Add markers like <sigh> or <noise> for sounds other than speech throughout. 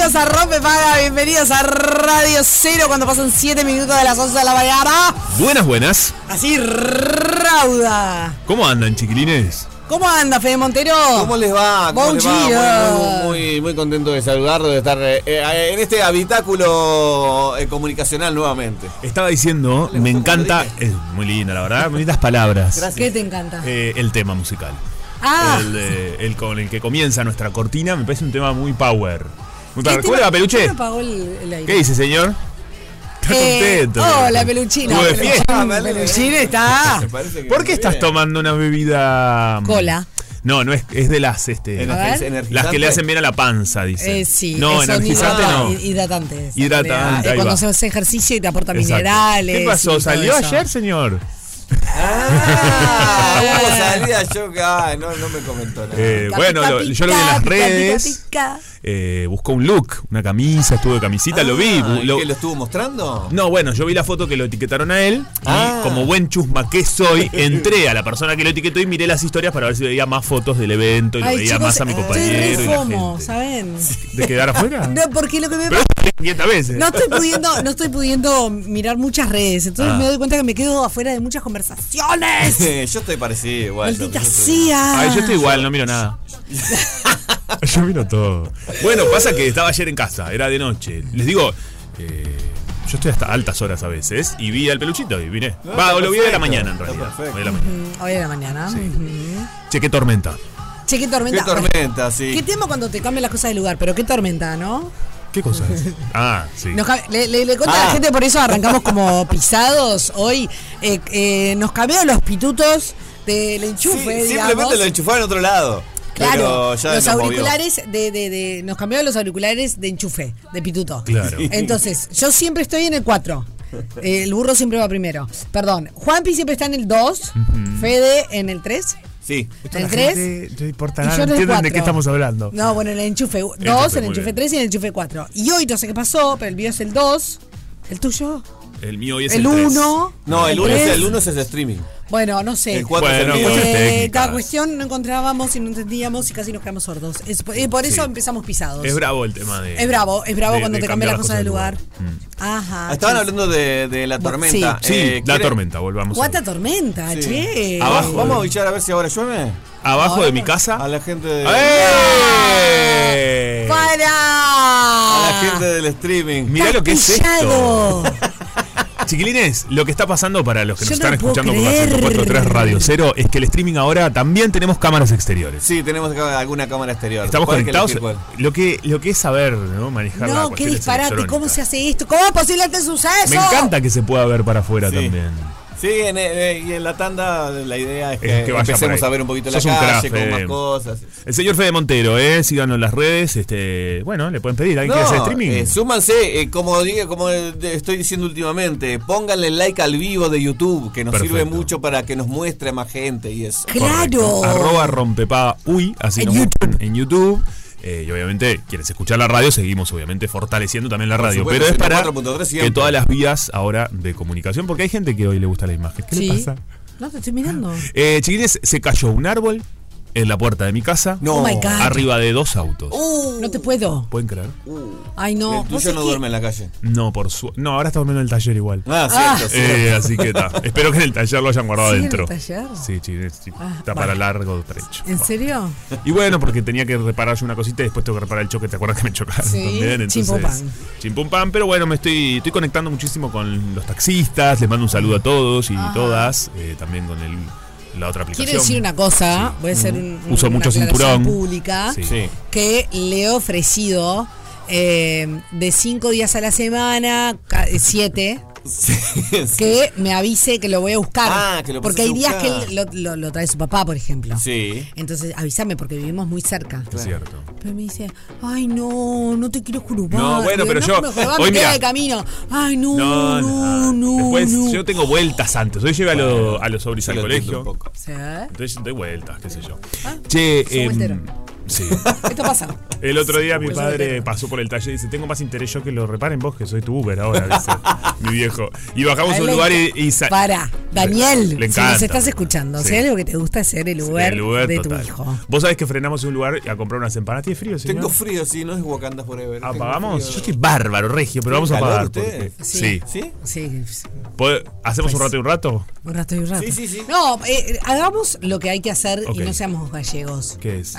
bienvenidos a Rompe Paga, bienvenidos a Radio Cero cuando pasan 7 minutos de las 11 de la mañana. Buenas, buenas. Así rauda. ¿Cómo andan, chiquilines? ¿Cómo anda Fede Montero? ¿Cómo les va? ¿Cómo Buen les va? día. Muy, muy, muy contento de saludarlos, de estar eh, eh, en este habitáculo eh, comunicacional nuevamente. Estaba diciendo, me encanta, es muy linda la verdad, bonitas palabras. ¿Qué te encanta? Eh, el tema musical. ah, el con el que comienza nuestra cortina me parece un tema muy power. Muy ¿qué power. ¿Cómo le va, peluche? ¿quién apagó el, el aire? ¿Qué dice, señor? Está Eh, contento. hola, peluchina. Estuvo de Peluchín, fiesta. Ah. Peluchín está. ¿Por qué estás tomando una bebida? mm, Cola. No, no es, es de las este, A ver. las que le hacen bien a la panza, dice. Eh, sí, No, son energizante no. Hidratantes. Hidratante, ahí cuando va. se hace ejercicio y te aporta Exacto. minerales. ¿Qué y pasó? todo ¿Salió eso. ayer, señor? Ah, <laughs> ¿cómo salía yo? Ay, no, no me comentó nada. Eh, bueno, lo- yo lo vi en las redes. eh, buscó un look, una camisa, estuvo de camisita, lo vi. Ah, lo- ¿qué, lo estuvo mostrando? no, bueno, yo vi la foto que lo etiquetaron a él y Ah. como buen chusma que soy, entré a la persona que lo etiquetó y miré las historias para ver si veía más fotos del evento y lo Ay, veía chicos, más a mi estoy compañero re y la fomo, gente. ¿saben? ¿De quedar afuera? <laughs> No, porque lo que me pasa 500 veces. no estoy pudiendo, no estoy pudiendo mirar muchas redes, entonces Ah. me doy cuenta que me quedo afuera de muchas conversaciones. <laughs> yo estoy parecido igual. Maldita yo- yo soy- sea. Ay, yo estoy igual, no miro nada. <laughs> yo miro todo. Bueno, pasa que estaba ayer en casa, era de noche. Les digo, eh, yo estoy hasta altas horas a veces y vi al peluchito y vine. No, Va, está lo vi de la mañana en realidad. perfecto. Hoy de la mañana. Mm, Hoy de la mañana. qué tormenta. Che, qué tormenta. Qué tormenta, sí. Qué tema cuando te cambian las cosas de lugar, pero qué tormenta, ¿no? ¿Qué cosa es? <laughs> Ah, sí. Nos le, le, le cuento a la Ah. gente, por eso arrancamos como pisados hoy. Eh, eh, nos cambiaron los pitutos del Sí, enchufe, simplemente lo enchufaron en otro lado. Claro, los auriculares de, de, de- nos cambiaron los auriculares de enchufe, de pituto. Claro. Entonces, yo siempre estoy en el 4. <laughs> El burro siempre va primero. Perdón, Juanpi siempre está en el 2, Fede en el 3. Sí. Esto ¿El la tres? gente No importa nada, no en el entienden de qué estamos hablando. No, bueno, en el enchufe 2, Enchufe, en el muy enchufe bien. 3 y en el enchufe 4. Y hoy no sé qué pasó, pero el mío es el 2. ¿El tuyo? El mío hoy es El el 3. 1. No, el 1 es, el uno es el streaming. Bueno, no sé. El Bueno, Eh, cada cuestión no encontrábamos y no entendíamos y casi nos quedamos sordos. Es, eh, por eso Sí. empezamos pisados. Es bravo el tema de. Es bravo, es bravo de- cuando de te cambian las cosas del lugar. Mm. Ajá. Estaban che. hablando de, de la tormenta. Sí, Eh, la ¿quiere- tormenta, volvamos. Cuánta tormenta, Sí. che. Abajo. Vamos a bichar a ver si ahora llueve. Abajo de mi casa. A la gente de, ¡Eh! ¡Para! a la gente del streaming. Mirá lo que es esto. <laughs> Chiquilines, lo que está pasando para los que Yo nos no están escuchando por la creer. 104.3 Radio Cero es que el streaming ahora también tenemos cámaras exteriores. Sí, tenemos alguna cámara exterior. Estamos ¿Cuál hay que conectados. Lo que, lo que es saber, ¿no? Manejar la No, qué disparate. ¿Cómo se hace esto? ¿Cómo es posible este suceso? Me encanta que se pueda ver para afuera Sí. también. Sí, en, eh, y en la tanda la idea es que, Es que empecemos a ver un poquito la Sos calle, con más cosas. El señor Fede Montero, ¿eh? Síganos en las redes. Este, bueno, le pueden pedir. ¿Alguien quiere hacer streaming? eh, súmanse, eh, como, como eh, estoy diciendo últimamente, pónganle like al vivo de YouTube, que nos Perfecto. sirve mucho para que nos muestre más gente y eso. Claro. Arroba rompepada uy, así En nos YouTube. en YouTube. Eh, y obviamente, quieres escuchar la radio, seguimos obviamente fortaleciendo también la Por radio. supuesto, pero es para 104.3 que todas las vías ahora de comunicación, porque hay gente que hoy le gusta la imagen. ¿Qué Sí. le pasa? No, te estoy mirando. <laughs> Eh, chiquilines, se cayó un árbol en la puerta de mi casa, No, Oh my God. arriba de dos autos. No te puedo. ¿Pueden creer? Ay, no. el tuyo no que- duerme en la calle. No, por su... No, ahora está durmiendo en el taller igual. Ah, cierto, cierto. Eh, así que está. Espero que en el taller lo hayan guardado ¿Sigue en el dentro. taller? Sí, sí, Ah, está vale. para largo trecho. ¿En serio? Y bueno, porque tenía que reparar yo una cosita y después tengo que reparar el choque. ¿Te acuerdas que me chocaron Sí, también? Entonces, chimpum-pam. chimpum-pam. Pero bueno, me estoy, estoy conectando muchísimo con los taxistas. Les mando un saludo a todos y todas. eh, también con el, la otra aplicación. Quiero decir una cosa. Sí. Voy a hacer un, Uso una mucho cinturón. pública. Que le he ofrecido eh, de cinco días a la semana, eh, siete, Sí, <laughs> sí. que me avise que lo voy a buscar. Ah, que lo Porque hay días que buscar. lo, lo- lo trae su papá, por ejemplo. Sí. Entonces avísame porque vivimos muy cerca. Es cierto. Pero me dice, ay no, no te quiero jorobar. No, bueno, Digo, pero no, yo- me hoy me queda de camino. Ay no, No, no, no. no. Después no. yo tengo vueltas antes. Hoy llevé a, lo- a los sobris al colegio. un poco. ¿Sí? Entonces doy vueltas, qué sé yo. Ah, che, vueltero. Sí. Esto pasa. El otro día mi Pues padre pasó por el taller y dice, tengo más interés yo que lo reparen vos, que soy tu Uber ahora, dice <laughs> mi viejo. Y bajamos a un lugar y... y Para, Daniel, Le si nos estás escuchando, Sí. si hay algo que te gusta hacer el Uber, El Uber de total. tu hijo. Vos sabés que frenamos en un lugar a comprar unas empanadas. ¿Tiene frío, señor? Tengo frío, sí, no es Wakanda Forever. ¿Apagamos? Yo estoy bárbaro, regio, pero vamos a usted? porque- Sí. Sí. ¿Sí? Sí, ¿Pod- ¿Hacemos un Pues- rato y un rato? un rato y un rato. Sí, sí, sí. No, eh, hagamos lo que hay que hacer y no seamos gallegos. ¿Qué es?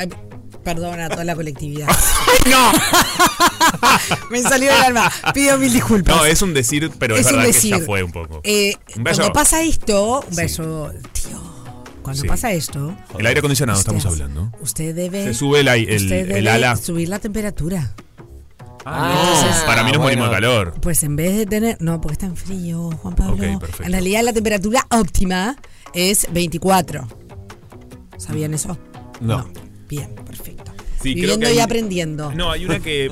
Ay, perdona a toda la colectividad. <laughs> ¡No! <laughs> Me salió del alma. Pido mil disculpas. No, es un decir, pero es, verdad decir. que ya fue un poco. Eh, Un beso. cuando pasa esto, un Sí. beso, tío. Cuando Sí. pasa esto, El aire acondicionado usted- estamos hablando. Usted debe. Se sube el, el, usted el ala. subir la temperatura. Ah, Entonces- no, para mí nos bueno. morimos de calor. Pues en vez de tener. No, porque está en frío, Juan Pablo. Ok, perfecto. en realidad la temperatura óptima es 24. ¿Sabían eso? No. Bien, perfecto. Sí, creo Viviendo que y aprendiendo. No, hay una que eh,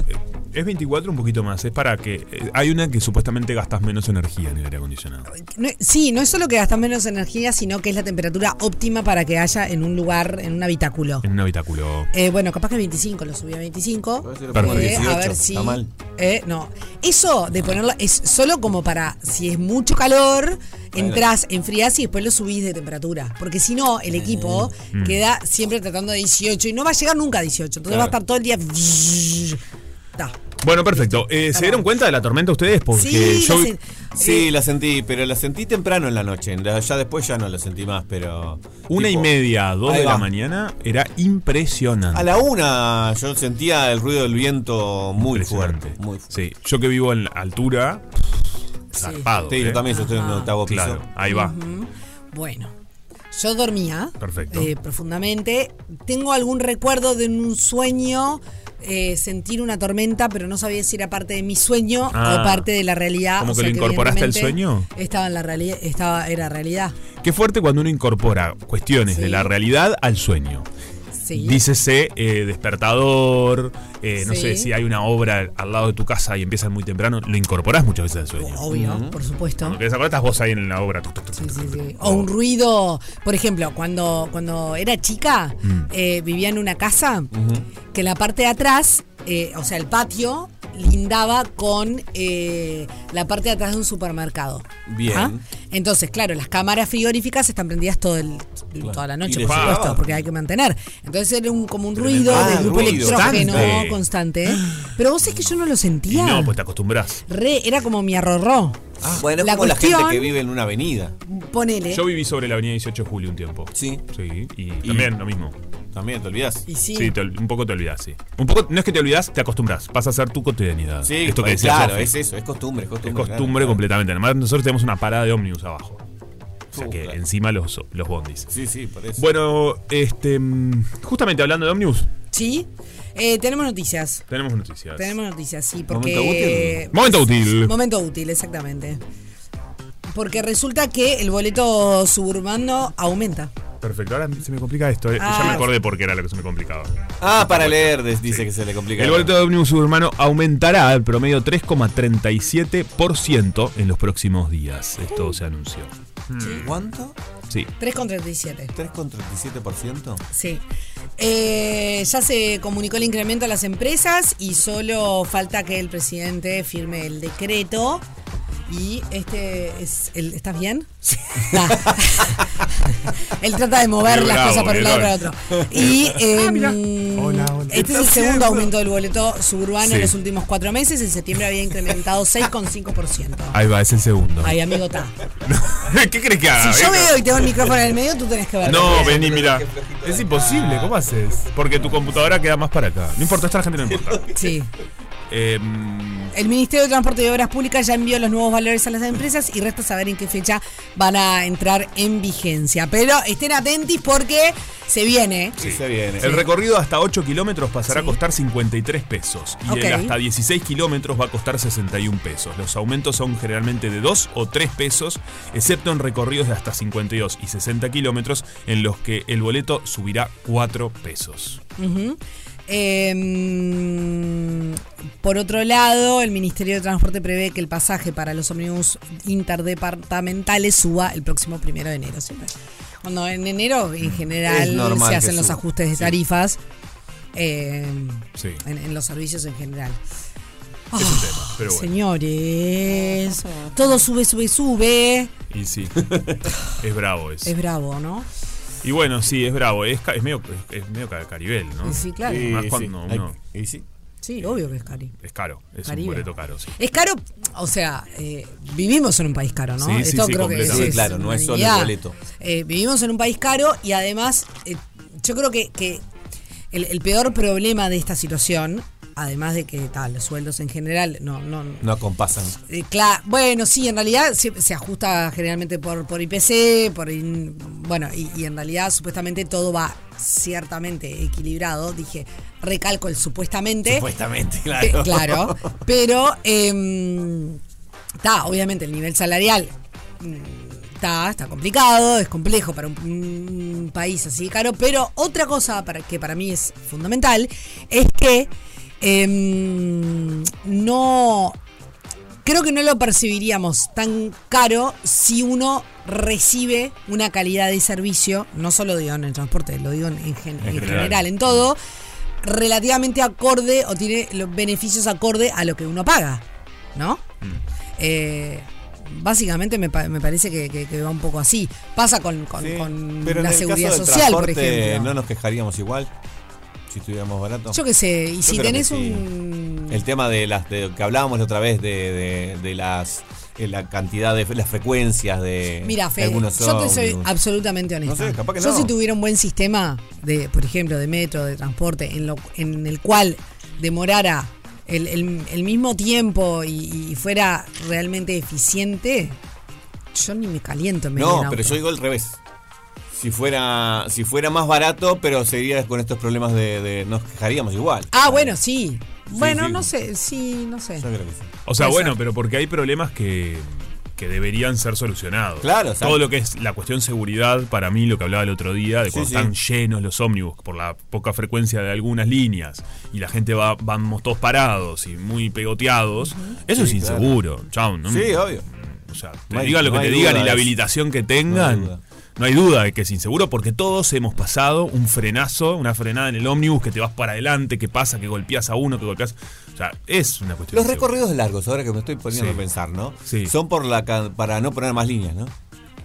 es 24 un poquito más. Es para que. eh, Hay una que supuestamente gastas menos energía en el aire acondicionado. No- sí, no es solo que gastas menos energía, sino que es la temperatura óptima para que haya en un lugar, en un habitáculo. En un habitáculo. Eh, bueno, capaz que 25, lo subí a 25. Puede ser Perfecto. Eh, 18, a ver si. Está mal. eh, no. Eso de ponerlo es solo como para. Si es mucho calor, entras, enfrías y después lo subís de temperatura. Porque si no, el equipo Mm. queda siempre tratando de 18 y no va a llegar nunca a 18. Entonces va a estar todo el día. Bueno, perfecto. Eh, ¿Se dieron cuenta de la tormenta ustedes? Porque Sí, yo. la sen- Sí, eh, la sentí, pero la sentí temprano en la noche. Ya después ya no la sentí más, pero. Una y media, dos ahí de la mañana era impresionante. A la una yo sentía el ruido del viento muy fuerte. Muy fuerte. Sí, yo que vivo en altura, zarpado. Sí, yo ¿eh? también, yo estoy en un octavo piso. Claro, ahí va. Bueno, yo dormía Perfecto. eh, profundamente. Tengo algún recuerdo de un sueño, eh, sentir una tormenta, pero no sabía si era parte de mi sueño Ah. o parte de la realidad. ¿Cómo o que sea lo incorporaste al sueño? Estaba en la realidad, estaba, era realidad. Qué fuerte cuando uno incorpora cuestiones Sí. de la realidad al sueño. Sí. Dícese eh, despertador, eh, no Sí. sé si hay una obra al lado de tu casa y empiezas muy temprano, lo incorporás muchas veces al sueño. Obvio, por supuesto. Cuando querés acordar, estás vos ahí en la obra. tuc, tuc, tuc, Sí. O un ruido, por ejemplo, cuando, cuando era chica, Mm. eh, vivía en una casa que la parte de atrás, eh, o sea, el patio, lindaba con eh, la parte de atrás de un supermercado. Bien. ¿Ah? Entonces, claro, las cámaras frigoríficas están prendidas todo el, toda la noche, Y por supuesto, porque hay que mantener. Entonces era un, como un ruido Ah, de grupo ruido. electrógeno Constante. constante. Pero vos es que yo no lo Y sentía. no, pues te acostumbras. Re, era como mi arrorró. Ah, bueno, es La como la gente que vive en una avenida. Ponele. Yo viví sobre la avenida 18 de julio un tiempo. Sí. Sí, y, también lo mismo. También, ¿te olvidas? y sí. Sí, te ol- un poco te olvidas, sí. Un poco, no es que te olvidas, te acostumbras. Pasa a ser tu cotidianidad. Sí, Esto que pues, decía claro, Sofi. es eso, es costumbre, es Es costumbre. costumbre claro. completamente. Además, nosotros tenemos una parada de ómnibus abajo. O sea Uh, que claro. encima los, los bondis. Sí, sí, por eso. Bueno, este. mm, Justamente hablando de ómnibus, Sí. Eh, tenemos noticias. tenemos noticias. Tenemos noticias, sí, Momento porque. Momento útil. Momento útil, exactamente. Porque resulta que el boleto suburbano aumenta. Perfecto, ahora se me complica esto. eh. Ah. ya me acordé por qué era lo que se me complicaba. Ah, para leer, des- dice que se le complica. El boleto de ómnibus urbano aumentará al promedio 3,37% en los próximos días. Esto se anunció. ¿Cuánto? Sí. 3,37. ¿3,37%? Sí. Eh, ya se comunicó el incremento a las empresas y solo falta que el presidente firme el decreto. Y este es el, ¿Estás bien? Sí. <laughs> <laughs> Él trata de mover las bravo, cosas por un lado y para otro. Y <laughs> em, Hola, hola. este es el segundo aumento del boleto suburbano Sí. en los últimos cuatro meses. En septiembre había incrementado 6,5%. Ahí va, es el segundo. Ay, amigo, está. ¿Qué crees que haga? Si yo veo y tengo el micrófono en el medio, tú tenés que ver. No, vení, mira. Es imposible, ¿cómo haces? Porque tu computadora queda más para acá. No importa, esta la gente no importa. Sí. Eh, El Ministerio de Transporte y Obras Públicas ya envió los nuevos valores a las empresas y resta saber en qué fecha van a entrar en vigencia. Pero estén atentos porque se viene. Sí, se viene. el recorrido hasta 8 kilómetros pasará Sí. a costar 53 pesos. Y Ok. el hasta 16 kilómetros va a costar 61 pesos. Los aumentos son generalmente de 2 o 3 pesos, excepto en recorridos de hasta 52 y 60 kilómetros, en los que el boleto subirá 4 pesos. Ujú. Eh, por otro lado, el Ministerio de Transporte prevé que el pasaje para los ómnibus interdepartamentales suba el próximo primero de enero. Siempre. Cuando en enero, en Es general, se hacen los ajustes de sí. tarifas eh, Sí. en, en los servicios en general. Es un tema, pero bueno. Señores, todo sube, sube, sube. Y sí, <laughs> es bravo eso. Es bravo, ¿no? Y bueno, sí, es bravo. Es, ca- es medio, es, es medio ca- caribel, ¿no? Y sí, claro. Sí, Más sí. cuando uno- y sí. Sí, obvio que es cari. Es caro, es Caribe. un boleto caro, sí. Es caro, o sea, eh, vivimos en un país caro, ¿no? Sí, sí, sí, completamente. Sí, claro, no es solo el boleto. Eh, vivimos en un país caro y además, eh, yo creo que, que el, el peor problema de esta situación, además de que tal, los sueldos en general no, no, No acompasan. eh, cla- bueno, sí, en realidad se, se ajusta generalmente por, por IPC, por in- bueno, y, y en realidad supuestamente todo va ciertamente equilibrado. Dije, recalco el supuestamente. Supuestamente, Pe- claro. claro, pero está, obviamente el nivel salarial mm, está, está complicado, es complejo para un, un país así de caro, pero otra cosa para, que para mí es fundamental es que em, no creo que no lo percibiríamos tan caro si uno recibe una calidad de servicio, no solo digo en el transporte, lo digo en, en gen- en general. general, en todo, relativamente acorde o tiene los beneficios acorde a lo que uno paga, ¿no? Eh, básicamente me, pa- me parece que, que- que va un poco así. Pasa con, con- Sí, con pero en la el seguridad social, por ejemplo. No nos quejaríamos igual si estuviéramos barato. Yo qué sé, y Yo si tenés sí. un... El tema de las de, que hablábamos la otra vez de, de- de las de la cantidad de las frecuencias de Mira, Fede, algunos yo te soy absolutamente honesta. No sé, capaz que yo no. si tuviera un buen sistema de, por ejemplo, de metro, de transporte, en, lo, en el cual demorara el, el- el mismo tiempo y, y fuera realmente eficiente, yo ni me caliento No, pero yo digo al revés. Si fuera si fuera más barato, pero seguiría con estos problemas de, de- nos quejaríamos igual. Ah, bueno, sí. Bueno, sí. no sé, sí, no sé. Yo creo que sí. O sea, Puede bueno, ser. pero porque hay problemas que, que deberían ser solucionados. Claro, exacto. Todo lo que es la cuestión seguridad, para mí, lo que hablaba el otro día, de cuando sí. están llenos los ómnibus por la poca frecuencia de algunas líneas y la gente va, vamos todos parados y muy pegoteados, eso es claro. inseguro. Chao, ¿no? Sí, obvio. O sea, te No digan lo no que te digan y la habilitación que tengan. No hay duda de que es inseguro porque todos hemos pasado un frenazo, una frenada en el ómnibus que te vas para adelante, que pasa, que golpeas a uno, que golpeas. O sea, es una cuestión. Los recorridos largos, ahora que me estoy poniendo Sí. a pensar, ¿no? Sí. Son por la para no poner más líneas, ¿no?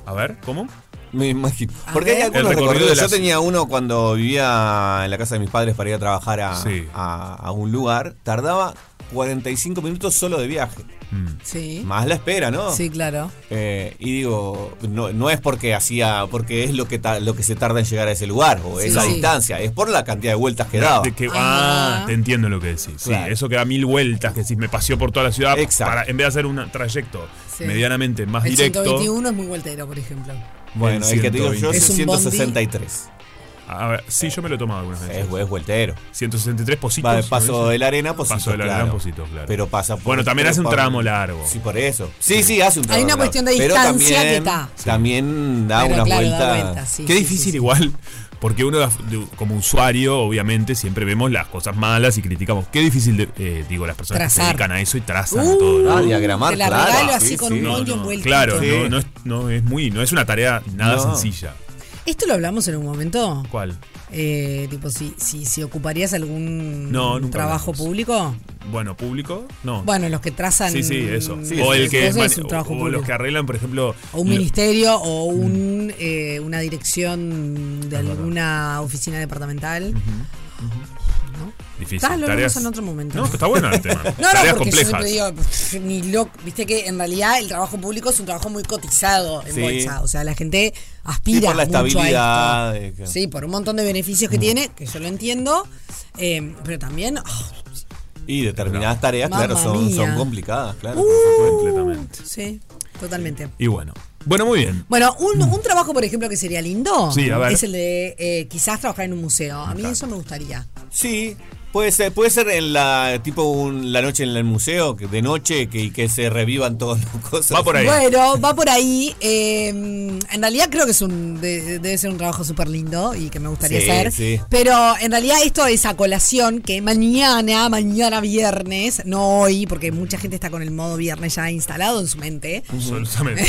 A ver, ¿cómo? Me imagino. Porque hay algunos El recorrido recorridos. de Yo tenía uno cuando vivía en la casa de mis padres para ir a trabajar a, Sí. a- a un lugar. Tardaba 45 minutos solo de viaje. Mm. Sí. Más la espera, ¿no? Sí, claro. Eh, y digo, no, no es porque hacía, porque es lo que ta- lo que se tarda en llegar a ese lugar o Sí, es la sí. distancia, es por la cantidad de vueltas que daba. De que- ah, Ah. te entiendo lo que decís. Sí, eso que da mil vueltas, que si me paseó por toda la ciudad, Exacto. para, en vez de hacer un trayecto Sí. medianamente más el directo. 121 es muy voltero, por ejemplo. Bueno, el que te digo yo es, bondi. 163. A ver, sí, yo me lo he tomado algunas veces. Es, es vueltero. 163 positos. Va de paso ¿no? de la arena, Positos, Paso de la arena, claro. Positos, claro. Pero pasa por- Bueno, también hace un por- tramo largo. Sí, por eso. Sí, sí, hace un tramo Hay una largo. cuestión de distancia también, que está. También da Pero unas claro, da vueltas. sí, Qué sí, difícil sí, sí. igual, porque uno como usuario, obviamente, siempre vemos las cosas malas y criticamos. Qué difícil, de- eh, digo, las personas que se Trazar. dedican a eso y trazan Uh, todo. ¿no? Ah, diagramar, Te la claro. regalo sí, así con sí. un No, no. Claro, Sí. no, no es, no es muy, no es una tarea nada No. sencilla. ¿Esto lo hablamos en un momento? ¿Cuál? Eh, tipo, si, si, si ocuparías algún No, trabajo hablamos. público. Bueno, público, no. Bueno, los que trazan. sí, sí, eso. Sí, o el que es, un trabajo o, público. los que arreglan, por ejemplo, O un ministerio o un, eh, una dirección de Es verdad. alguna oficina departamental. ¿No? difícil. Tal, lo tareas- en otro momento. No, está bueno el tema. <laughs> No, no, tareas porque complejas. yo siempre digo, pff, ni loco, viste que en realidad el trabajo público es un trabajo muy cotizado en Sí. bolsa, o sea, la gente Sí, aspira por la mucho a estabilidad. esto. de que- Sí, por un montón de beneficios Mm. que tiene, que yo lo entiendo, eh, pero también oh, Y determinadas tareas, claro, son, complicadas, claro. Uh. Completamente. sí, totalmente. Y bueno. Bueno, muy bien. Bueno, un, un trabajo, por ejemplo, que sería lindo Sí, a ver. es el de eh, quizás trabajar en un museo. A mí eso me gustaría. Sí, puede ser, puede ser en la tipo un- la noche en el museo, que de noche, que, y que se revivan todas las <laughs> cosas. Va por ahí. Bueno, va por ahí. eh, en realidad creo que es un de- debe ser un trabajo súper lindo y que me gustaría Sí, hacer. sí. Pero en realidad esto es a colación que mañana, mañana viernes, no hoy, porque mucha gente está con el modo viernes ya instalado en su mente. Absolutamente.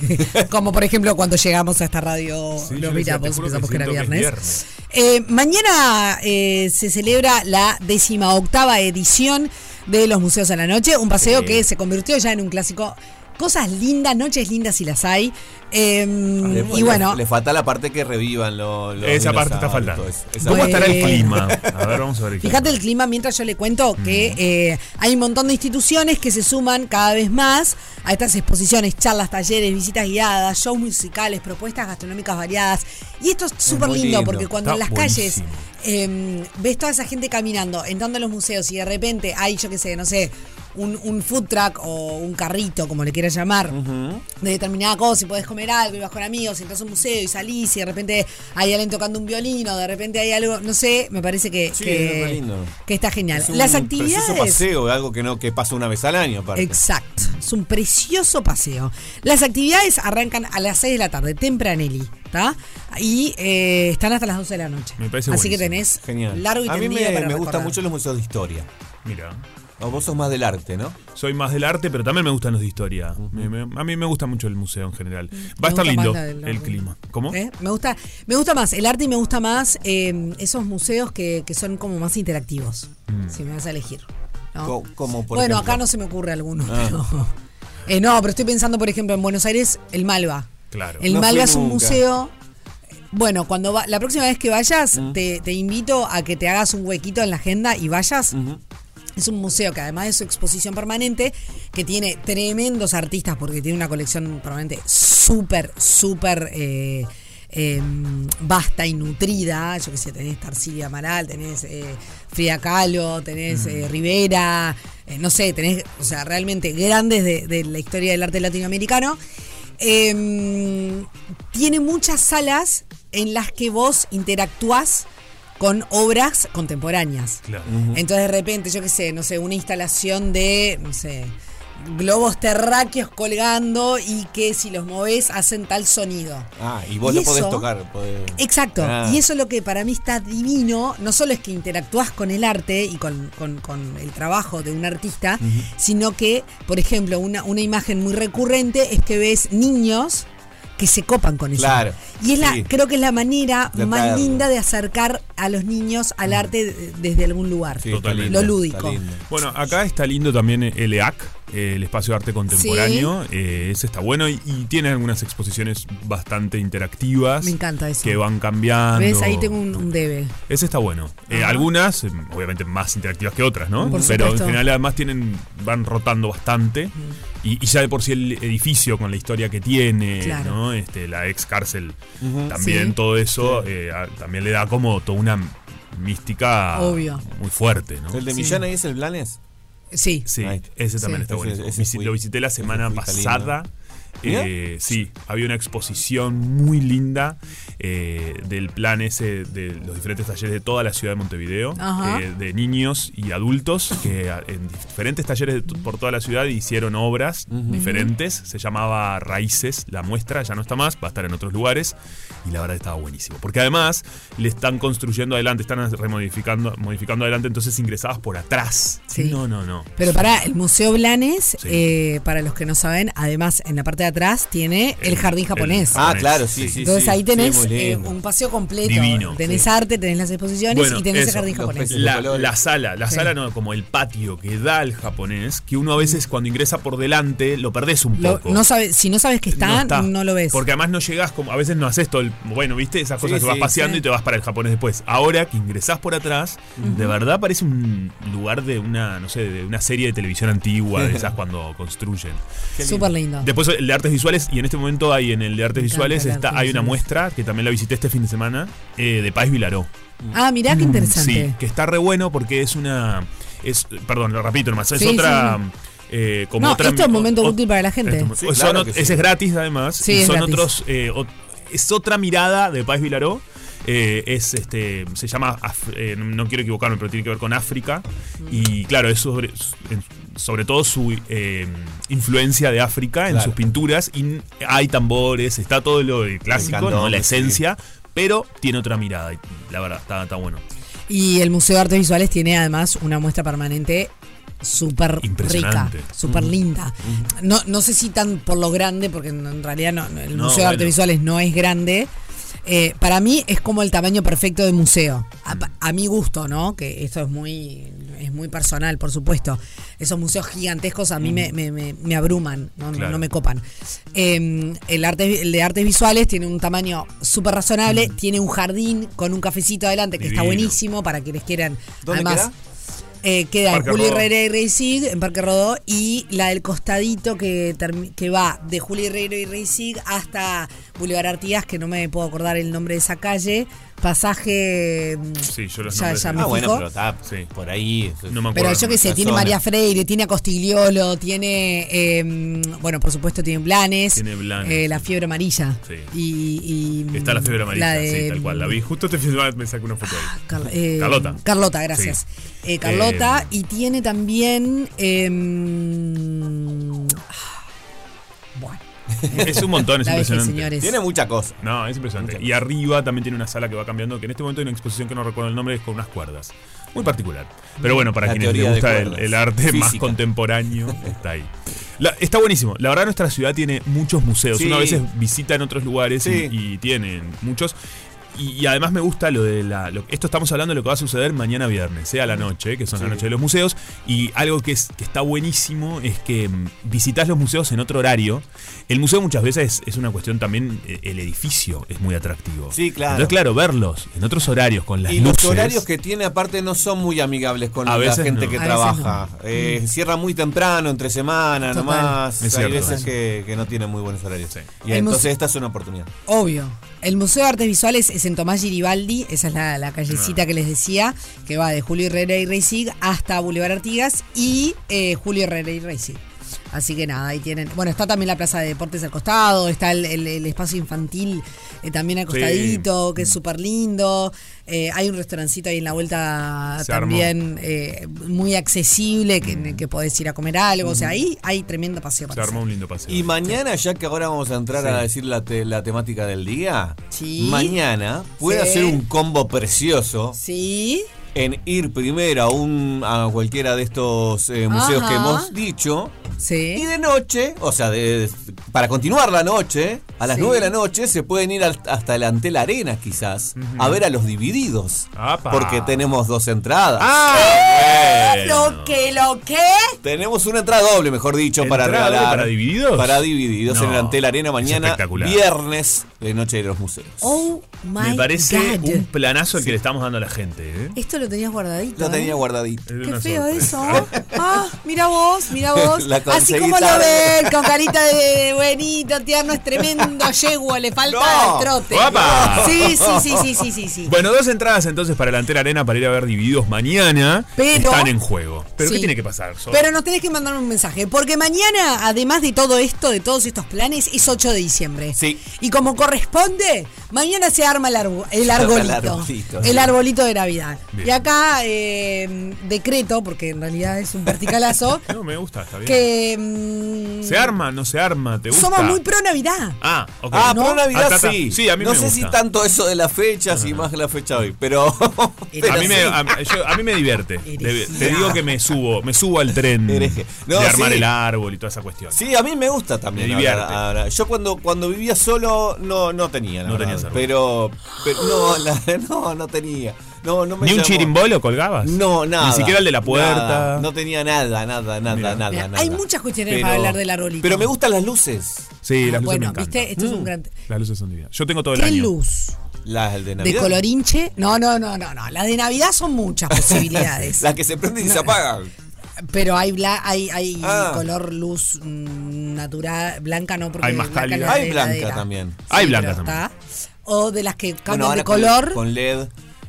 <laughs> Como por ejemplo cuando llegamos a esta radio, Sí, lo miramos, que pensamos que, era siento que es viernes. Eh, mañana eh, se celebra la décima octava edición de los Museos a la Noche, un paseo Sí. que se convirtió ya en un clásico. Cosas lindas, noches lindas si las hay. Eh, Le- y bueno, Le, falta la parte que revivan los. los Esa parte está faltando. ¿Cómo parte. estará el clima? A ver, vamos a ver el clima. Fíjate el clima mientras yo le cuento que eh, hay un montón de instituciones que se suman cada vez más a estas exposiciones, charlas, talleres, visitas guiadas, shows musicales, propuestas gastronómicas variadas. Y esto es súper lindo lindo. porque cuando Está en las calles. Eh, ves toda esa gente caminando, entrando a los museos y de repente hay, yo qué sé, no sé, un, un food truck o un carrito, como le quieras llamar, de determinada cosa y podés comer algo y vas con amigos y entras a un museo y salís y de repente hay alguien tocando un violín o de repente hay algo, no sé, me parece que, Sí, que, es re lindo. que está genial. Es un Las precioso actividades... paseo, algo que no que pasa una vez al año, aparte. Exacto, es un precioso paseo. Las actividades arrancan a las 6 de la tarde, tempranelli, ¿está? Y eh, están hasta las 12 de la noche. Me parece Así que tenés Genial. largo y a mí me, para me gustan mucho los museos de historia. Mira. O vos sos más del arte, ¿no? Soy más del arte, pero también me gustan los de historia. Me- me- a mí me gusta mucho el museo en general. Va Me a estar lindo del el clima. ¿Cómo? ¿Eh? Me gusta, me gusta más el arte y me gusta más eh, esos museos que, que son como más interactivos. Mm. Si me vas a elegir. ¿no? Como por bueno, ejemplo. acá no se me ocurre alguno. Ah. pero- <laughs> Eh, no, pero estoy pensando, por ejemplo, en Buenos Aires, el Malva. Claro. El No Malva es un nunca. museo. Bueno, cuando va, la próxima vez que vayas, Mm. te, te invito a que te hagas un huequito en la agenda y vayas. Es un museo que además de su exposición permanente, que tiene tremendos artistas porque tiene una colección permanente súper, súper eh, eh, vasta y nutrida. Yo qué sé, tenés Tarsilia Amaral, tenés eh, Frida Kahlo, tenés eh, Rivera, eh, no sé, tenés, o sea, realmente grandes de, de la historia del arte latinoamericano. Eh, tiene muchas salas en las que vos interactúas con obras contemporáneas. Claro. Entonces de repente, yo qué sé, no sé, una instalación de, no sé, globos terráqueos colgando y que si los movés hacen tal sonido. Ah, y vos Y lo podés tocar. podés- Exacto. Ah. Y eso es lo que para mí está divino. No solo es que interactúas con el arte y con, con- con el trabajo de un artista, sino que, por ejemplo, una, una imagen muy recurrente es que ves niños que se copan con eso. Claro, Y es la, sí. creo que es la manera De más linda de acercar a los niños al arte de- desde algún lugar. Sí, Lo lúdico. Bueno, acá está lindo también el EAC, el Espacio de Arte Contemporáneo. eh, ese está bueno y, y tiene algunas exposiciones bastante interactivas. Me encanta eso. Que van cambiando. ¿Ves? Ahí tengo un, un debe. Ese está bueno. Eh, algunas, eh, obviamente más interactivas que otras, ¿no? Por Pero en general además tienen, van rotando bastante. Y, y ya de por sí el edificio con la historia que tiene, Claro. ¿no? Este, la ex cárcel, también Sí. todo eso eh, a- también le da como toda una mística Obvio. muy fuerte, ¿no? ¿El de Sí. Millán ahí es el Blanes? Sí. Sí, ese también Sí. está bueno. lo visité la semana lindo. Eh, sí, había una exposición muy linda eh, del plan ese de los diferentes talleres de toda la ciudad de Montevideo, eh, de niños y adultos que en diferentes talleres de por toda la ciudad hicieron obras diferentes. Se llamaba Raíces, la muestra, ya no está más, va a estar en otros lugares y la verdad estaba buenísimo. Porque además le están construyendo adelante, están remodificando modificando adelante, entonces ingresabas por atrás. Sí. No, no, no. Pero para el Museo Blanes, Sí. para los que no saben, además en la parte de atrás tiene el, El- jardín japonés. el- Ah, claro, sí, sí. Entonces sí. ahí tenés Sí, eh, un paseo completo. Divino, tenés sí. arte, tenés las exposiciones Bueno, y tenés el jardín japonés. La, sala, la Sí. sala no, como el patio que da al japonés, que uno a veces cuando ingresa por delante lo perdés un Lo- poco. no sabe, si no sabes que está, no, está. lo ves. Porque además no llegás, como a veces no haces todo el. Bueno, viste, esas Sí, cosas que vas paseando sí. y te vas para el japonés después. Ahora que ingresás por atrás, de verdad parece un lugar de una, no sé, de una serie de televisión antigua, de esas cuando construyen. Súper lindo. Después el de artes visuales, y en este momento hay en el de artes visuales, está, artes hay una muestra que también la visité este fin de semana, eh, de País Vilaró. Ah, mirá qué interesante. Sí, que está re bueno porque es una. Es, perdón, lo repito nomás. Es Sí, otra. sí, eh, como No, otra esto es un momento o- útil para la gente. esto- Sí, son claro ot- que sí. Ese es gratis además. Es son gratis. otros. eh, es otra mirada de País Vilaró. Eh, es este se llama Af- eh, no quiero equivocarme pero tiene que ver con África y claro es sobre todo su eh, influencia de África en Claro. sus pinturas y hay tambores está todo lo clásico encantó, ¿no? la sí. esencia pero tiene otra mirada y la verdad está, está bueno Y el Museo de Artes Visuales tiene además una muestra permanente súper rica, súper linda. No, no sé si tan por lo grande, porque en realidad no, no, el No, Museo de Artes bueno. Visuales no es grande. Eh, para mí es como el tamaño perfecto de museo. A, a mi gusto, ¿no? Que esto es muy, es muy personal, por supuesto. Esos museos gigantescos a mí me, me- me- me abruman, no, no- Claro. no me copan. Eh, el, arte, el de artes visuales tiene un tamaño súper razonable, tiene un jardín con un cafecito adelante que está buenísimo para quienes quieran. ¿Dónde Además, queda? eh, queda Parque Juli. Herrera y Reisig, en Parque Rodó, y la del costadito que va de Juli Herrera y Reisig hasta Boulevard Artigas, que no me puedo acordar el nombre de esa calle. Pasaje. mm, Sí, yo los ya, ya me Ah, bueno, pero está Sí. por ahí. No me Pero acuerdo. yo qué sé, tiene zona. María Freire, tiene a Costigliolo, tiene, eh, bueno, por supuesto tiene Blanes, Tiene Blanes, eh, la fiebre amarilla. Sí. Y, y, Está la fiebre amarilla, la de, sí, tal cual. La vi. Justo este fin de semana me saqué una foto ahí. Carl- eh, Carlota. Carlota, gracias. Sí. Eh, Carlota, Eh, y tiene también. <laughs> Es un montón, es la impresionante. Tiene mucha cosa. No, es impresionante. Mucha Y arriba también tiene una sala que va cambiando, que en este momento hay una exposición que no recuerdo el nombre, es con unas cuerdas. Muy particular. Pero bueno, para La quienes les gusta el, arte más contemporáneo, <laughs> está ahí. La- está buenísimo. La verdad, nuestra ciudad tiene muchos museos. Sí. Uno a veces visita en otros lugares y- y, tienen muchos. Y, y además me gusta lo de la. lo- esto estamos hablando de lo que va a suceder mañana viernes, sea a la noche, que son la noche de los museos. Y algo que, es, que está buenísimo es que mm, visitas los museos en otro horario. El museo muchas veces es una cuestión también. eh, El edificio es muy atractivo. Sí, claro. Entonces, claro, verlos en otros horarios con las Y luces. los horarios que tiene aparte no son muy amigables con A la veces gente no. que A veces trabaja. Eh, Cierra muy temprano, entre semana, Total. nomás. Es Hay cierto veces que, que no tienen muy buenos horarios. Sí. Y El entonces esta es una oportunidad. Obvio. El Museo de Artes Visuales es en Tomás Giribaldi, esa es la, la callecita Ah. que les decía, que va de Julio Herrera y Reisig hasta Boulevard Artigas y eh, Julio Herrera y Reisig. Así que nada, ahí tienen. Bueno, está también la plaza de deportes al costado, está el, el- el espacio infantil eh, también al Sí. costadito, que es súper lindo. Eh, hay un restaurancito ahí en la vuelta Se armó. también eh, muy accesible, que, en el que podés ir a comer algo. O sea, ahí hay tremendo paseo Se para armó hacer. un lindo paseo. Y mañana, ya que ahora vamos a entrar a decir la, te- la temática del día, Sí. mañana puede Sí. hacer un combo precioso Sí. En ir primero a, un, a cualquiera de estos eh, museos Ajá. que hemos dicho. Sí. Y de noche, o sea, de- de- para continuar la noche, a las Sí. 9 de la noche se pueden ir al- hasta el Antel Arena quizás a ver a los divididos. Apa. Porque tenemos dos entradas. ¡Ah! bueno. Lo que, lo que. Tenemos una entrada doble, mejor dicho, para ¿Entrada doble regalar. para Divididos? Para divididos en el Antel Arena mañana, viernes de Noche de los Museos. Oh my Me parece God. un planazo el que le estamos dando a la gente. ¿eh? Esto lo tenías guardadito. Lo ¿eh? tenía guardadito. Qué feo sorpresa. eso. Ah, mira vos, mira vos. <laughs> La Así como lo ven, con carita de buenito, tierno, es tremendo yegua, le falta No. el trote. ¡Guapa! Sí, sí, sí, sí, sí, sí, sí. Bueno, dos entradas entonces para la Antena Arena para ir a ver Divididos mañana. Pero- están en juego. ¿Pero qué tiene que pasar? Sol? Pero nos tenés que mandar un mensaje, porque mañana, además de todo esto, de todos estos planes, es 8 de diciembre. Sí. Y como corresponde, mañana se arma el, arbo- el arbolito. El arbolito de Navidad. Bien. Y acá, eh, decreto, porque en realidad es un verticalazo, <laughs> No, me gusta, está bien. que mm, ¿Se arma? ¿No se arma? ¿Te gusta? somos muy pro Navidad. Ah, ok. Ah, ¿No? pro Navidad Ah, sí. Sí, a mí no me sé gusta. si tanto eso de las fechas y más la fecha hoy, pero. <laughs> pero A mí, me, a, yo- a mí me divierte. Te, te digo que me subo, me subo al tren. <laughs> No, de armar sí. el árbol y toda esa cuestión. Sí, a mí me gusta también. Me ahora- divierte. ahora. Yo cuando, cuando vivía solo no, no tenía, la No verdad. árbol. pero, pero no, <laughs> la- no, no tenía. No, no me ¿Ni un llamó. chirimbolo colgabas? No, nada. Ni siquiera el de la puerta. Nada. No tenía nada, nada, nada, Mira. nada, Mira, nada. hay muchas cuestiones para hablar del arbolito. Pero me gustan las luces. Sí, las luces bueno, me encantan. viste, esto es un gran. Las luces son divinas. Yo tengo todo el ¿Qué año. luz? Las de ¿De Navidad. colorinche? No, no, no, no, no. Las de Navidad son muchas <laughs> posibilidades. Las que se prenden y se apagan. Pero hay bla- hay, hay Ah. color luz mm, natural, blanca no, porque Hay más blanca cálida. no es Hay blanca también. Hay blanca también. está. O de las que cambian de con- color. Con, LED.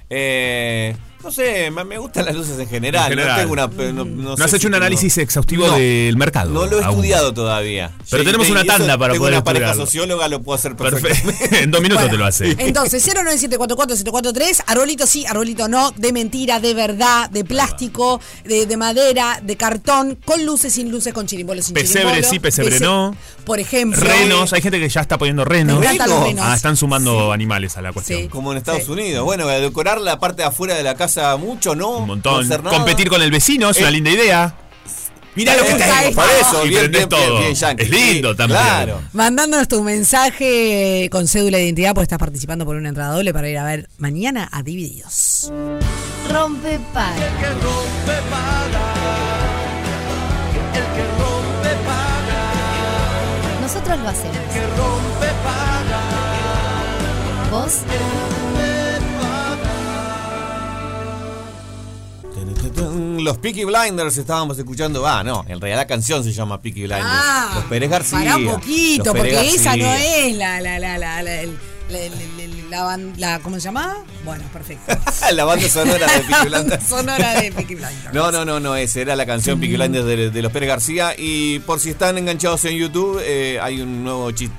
Eh, no sé, me gustan las luces en general. En general. No tengo una. No, no ¿No sé has si hecho un tengo- análisis exhaustivo No. del mercado? No lo he aún. estudiado todavía. Pero Sí, tenemos una eso tanda para tengo poder una pareja estudiarlo. socióloga, lo puedo hacer. Perfecto. <laughs> en dos minutos Bueno, te lo hace. Entonces, 09744 arbolito sí, arbolito no, de mentira, de verdad, de plástico, de, de madera, de cartón, con luces, sin luces, con chirimbolos, sin Pesebre chirimbolo. sí, pesebre Pese- no. Por ejemplo. Renos, hay gente que ya está poniendo renos. Ah, están sumando animales a la cuestión. Sí. Como en Estados Sí. Unidos. Bueno, decorar la parte de afuera de la casa mucho, ¿no? Un montón. Competir con el vecino es una Eh, linda idea. Mirá lo que tengo. Por eso, Y bien, todo. bien. Es lindo Sí, también. Claro. Mandándonos tu mensaje con cédula de identidad, porque estás participando por una entrada doble para ir a ver mañana a Divididos. Rompe para. Nosotros lo hacemos. ¿Vos? Los Peaky Blinders estábamos escuchando. Ah, no, en realidad la canción se llama Peaky Blinders. Ah, los Pérez García. Pará un poquito, porque esa no García. es la, la, la, la, la, el- la, la- la- la ban- la- ¿cómo se llama? Bueno, perfecto. <laughs> la banda sonora de Peaky <laughs> Blinders. sonora de Peaky Blinders. No, no, no, no, esa era la canción Peaky Blinders de, de los Pérez García. Y por si están enganchados en YouTube, eh, hay un nuevo che-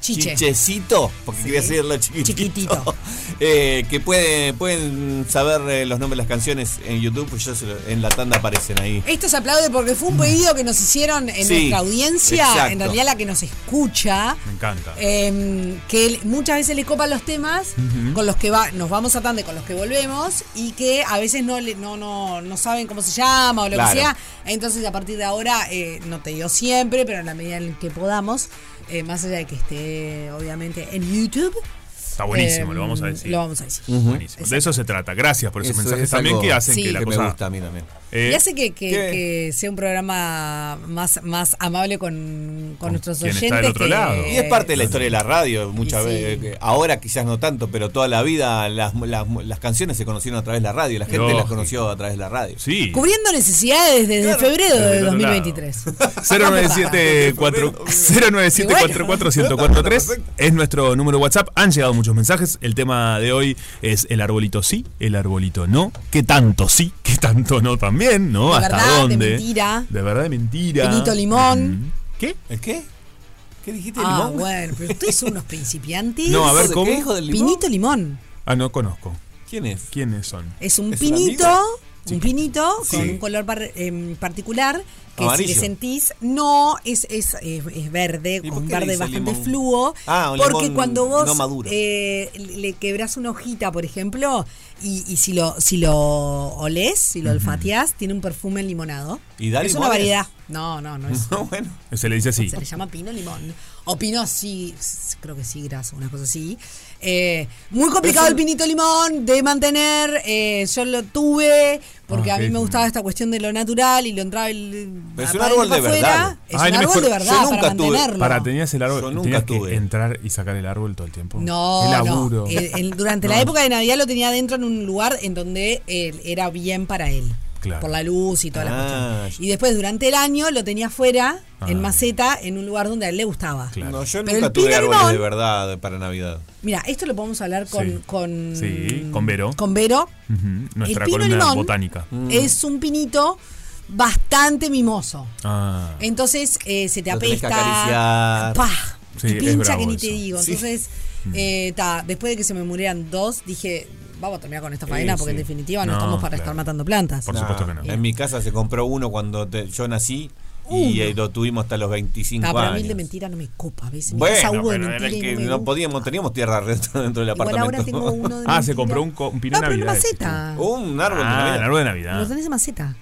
Chiche. chichecito, porque Sí. quería decirlo chiquitito, Chiquitito. <laughs> eh, que puede, pueden saber eh, los nombres de las canciones en YouTube, pues ya se lo- en la tanda aparecen ahí. Esto se aplaude porque fue un pedido que nos hicieron en Sí, nuestra audiencia, exacto. en realidad la que nos escucha. Me encanta. eh, que muchas veces le copan los temas con los que va, nos vamos a tanda y con los que volvemos y que a veces no, le, no, no, no saben cómo se llama o lo Claro. que sea. Entonces a partir de ahora, eh, no te digo siempre, pero en la medida en que podamos, eh, más allá de que esté obviamente en YouTube. Está buenísimo, eh, lo vamos a decir. Lo vamos a decir. Buenísimo. De eso se trata. Gracias por esos Eso mensajes es también que hacen Sí. que la que cosa. me gusta a mí también. eh, Y hace que, que- sea un programa más, más amable con, con Con nuestros quien está oyentes. del otro que- lado. Y es parte de la historia de la radio, muchas sí. veces. Ahora quizás no tanto, pero toda la vida las, las, las canciones se conocieron a través de la radio. La gente las conoció a través de la radio. Sí. Cubriendo necesidades desde Claro. febrero Desde de el otro lado. 2023. 097-443 es nuestro número de WhatsApp. Han llegado muchos mensajes. El tema de hoy es el arbolito sí, el arbolito no. ¿Qué tanto sí? ¿Qué tanto no también? ¿No? De ¿Hasta verdad, de dónde? mentira. De verdad, de mentira. Pinito limón. Mm. ¿Qué? ¿El qué? ¿Qué dijiste, Ah, limón? bueno, pero ustedes son unos principiantes. No, a ver, ¿De ¿cómo? ¿Qué hijo del limón? Pinito limón. Ah, no conozco. ¿Quién es? ¿Quiénes son? Es un ¿Es un un pinito Sí. con un color par- em, particular que Amarillo. si le sentís, no, es, es, es, es verde, ¿Y por con un verde bastante limón? fluo. Ah, un porque limón cuando vos no maduro. eh, le quebrás una hojita, por ejemplo, Y, y si lo si lo olés, si lo olfateás, tiene un perfume limonado. ¿Y da es una variedad. No, no, no es. <laughs> No, bueno. Se le dice así. Se le llama pino limón. O pino sí, creo que sí, grasa, una cosa así. Eh, muy complicado el pinito limón de mantener. eh, yo lo tuve porque Ah, a mí me gustaba esta cuestión de lo natural y lo entraba el. Pero es un árbol de verdad. Es Ay, un no árbol de verdad Yo nunca para tuve- mantenerlo. Para, tenías el árbol, Yo nunca tenías que tuve. entrar y sacar el árbol todo el tiempo. No, no. laburo. El- el- durante <laughs> la No. época de Navidad lo tenía dentro en un lugar en donde eh, era bien para él. Claro. Por la luz y toda la Ah, cuestión. Y después durante el año lo tenía afuera, en Ah. maceta, en un lugar donde a él le gustaba. Claro. No, yo Pero nunca el tuve pino árboles limón- de verdad para Navidad. Mira, esto lo podemos hablar con. Sí. con Sí, con Vero. Con Vero. Ujú, Nuestra el pino columna limón botánica. es un pinito bastante mimoso. Ah. Entonces eh, se te Lo apesta. ¡Pah! Sí, pincha que ni te digo. Sí. Entonces, eh, ta, después de que se me murieran dos, dije, vamos a terminar con esta faena porque en definitiva no, No, estamos para claro. estar matando plantas. Por supuesto que no. En mi casa se compró uno cuando te- yo nací y eh, lo tuvimos hasta los 25 Ta, pero a mí años. el de mentira no me copa. A veces Bueno, hubo de pero era que no me no podíamos, teníamos tierra dentro, <laughs> dentro del Igual apartamento. ahora tengo uno de <laughs> Ah, se mentira. compró un, co- un pino No, de Navidad. maceta. Un árbol de Ah, Navidad. el árbol de Lo Navidad. tenés en maceta.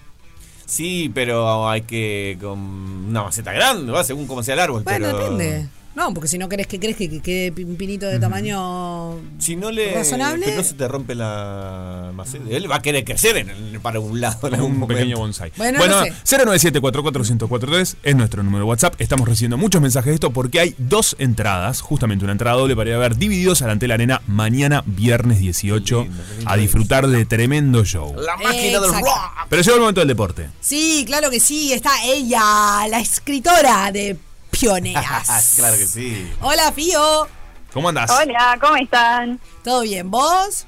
Sí, pero hay que con una maceta grande, va según cómo sea el árbol. Bueno, pero depende. No, porque si no querés que crees que que quede un pinito de tamaño Si no le razonable. pero no se te rompe la maceta. Él va a querer crecer en el- para un lado en algún un momento. pequeño bonsai. Bueno, Bueno, no sé. 097-44143 es nuestro número de WhatsApp. Estamos recibiendo muchos mensajes de esto porque hay dos entradas, justamente una entrada doble para ir a ver divididos a la Antela Arena mañana viernes 18 Qué lindo, qué lindo a disfrutar de tremendo show. La máquina del Exacto. rock. Pero llegó el momento del deporte. Sí, claro que sí, está ella, la escritora de Pioneras. <laughs> claro que sí. Hola, Fío. ¿Cómo andás? Hola, ¿cómo están? ¿Todo bien? ¿Vos?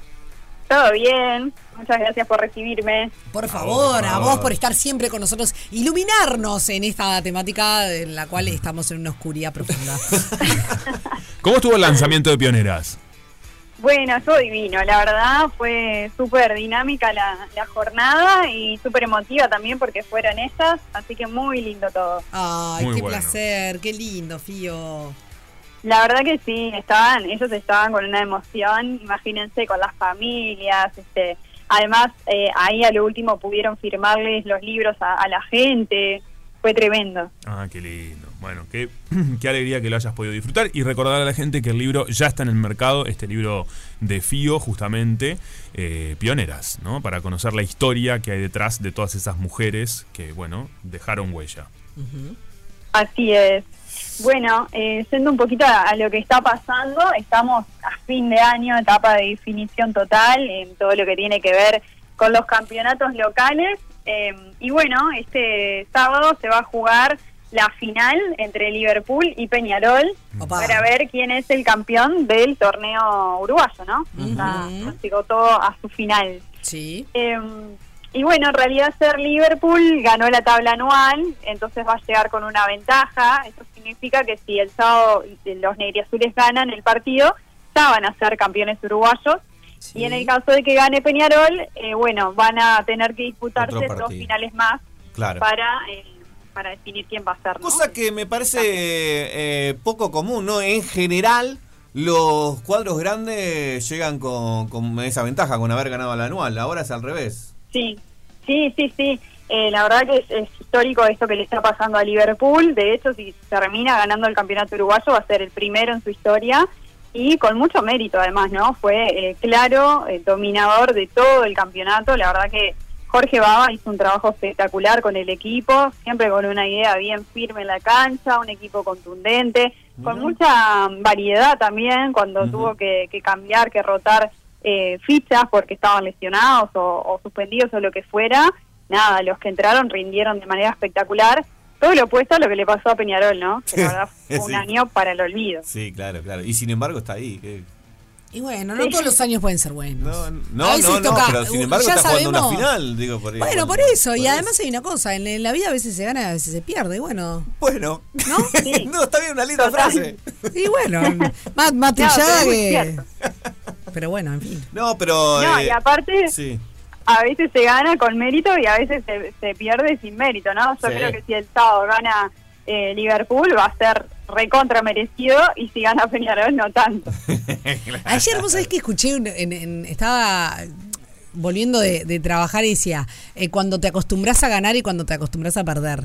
¿Todo bien? Muchas gracias por recibirme. Por favor, a vos por estar siempre con nosotros, iluminarnos en esta temática en la cual estamos en una oscuridad profunda. <laughs> ¿Cómo estuvo el lanzamiento de Pioneras? Bueno, estuvo divino, la verdad fue súper dinámica la, la jornada y súper emotiva también porque fueron ellas, así que muy lindo todo. Ay, Muy qué bueno. placer, qué lindo, Fío. La verdad que sí, estaban, ellos estaban con una emoción, imagínense, con las familias, este, además eh, ahí a lo último pudieron firmarles los libros a, a la gente, fue tremendo. Ah, qué lindo. Bueno, qué, <clears throat> qué alegría que lo hayas podido disfrutar y recordar a la gente que el libro ya está en el mercado, este libro de Fío, justamente, eh, Pioneras, ¿no? Para conocer la historia que hay detrás de todas esas mujeres que, bueno, dejaron huella. Así es. Bueno, eh, yendo un poquito a, a lo que está pasando, estamos a fin de año, etapa de definición total en todo lo que tiene que ver con los campeonatos locales. eh, y bueno, este sábado se va a jugar la final entre Liverpool y Peñarol Opa. para ver quién es el campeón del torneo uruguayo, ¿no? Ya llegó todo a su final. Sí. Eh, y bueno, en realidad ser Liverpool ganó la tabla anual, entonces va a llegar con una ventaja. Eso significa que si el sábado los negriazules ganan el partido, ya van a ser campeones uruguayos. Sí. Y en el caso de que gane Peñarol, eh, bueno, van a tener que disputarse dos finales más Claro. para eh, para definir quién va a ser. ¿no? Cosa que me parece eh, poco común, ¿no? En general, los cuadros grandes llegan con, con esa ventaja, con haber ganado la anual. Ahora es al revés. Sí, sí, sí, sí. Eh, la verdad que es, es histórico esto que le está pasando a Liverpool. De hecho, si termina ganando el campeonato uruguayo, va a ser el primero en su historia y con mucho mérito además, ¿no? Fue eh, claro, eh, dominador de todo el campeonato. La verdad que Jorge Baba hizo un trabajo espectacular con el equipo, siempre con una idea bien firme en la cancha, un equipo contundente, con mucha variedad también cuando tuvo que, que cambiar, que rotar eh, fichas porque estaban lesionados o, o suspendidos o lo que fuera. Nada, los que entraron rindieron de manera espectacular. Todo lo opuesto a lo que le pasó a Peñarol, ¿no? Que la <laughs> verdad fue un Sí. año para el olvido. Sí, claro, claro. Y sin embargo está ahí. Y bueno, no todos los años pueden ser buenos. No, no, A veces no, no, toca- pero sin embargo ya está jugando una sabemos- final. Digo, por Bueno, por por- eso. Y además hay una cosa, en, la vida a veces se gana y a veces se pierde. Y bueno, Bueno, ¿no? <laughs> Sí. no, está bien, una linda Total. frase. Y bueno, <laughs> más, más No, pero que... bueno, en fin. No, pero. No, eh, y aparte, Sí. a veces se gana con mérito y a veces se, se pierde sin mérito, ¿no? Yo Sí. creo que si el sábado gana eh, Liverpool va a ser recontra merecido y si gana Peñarol no tanto. <laughs> Ayer vos sabés que escuché, un- en, en- estaba volviendo de, de trabajar y decía, eh, cuando te acostumbras a ganar y cuando te acostumbras a perder.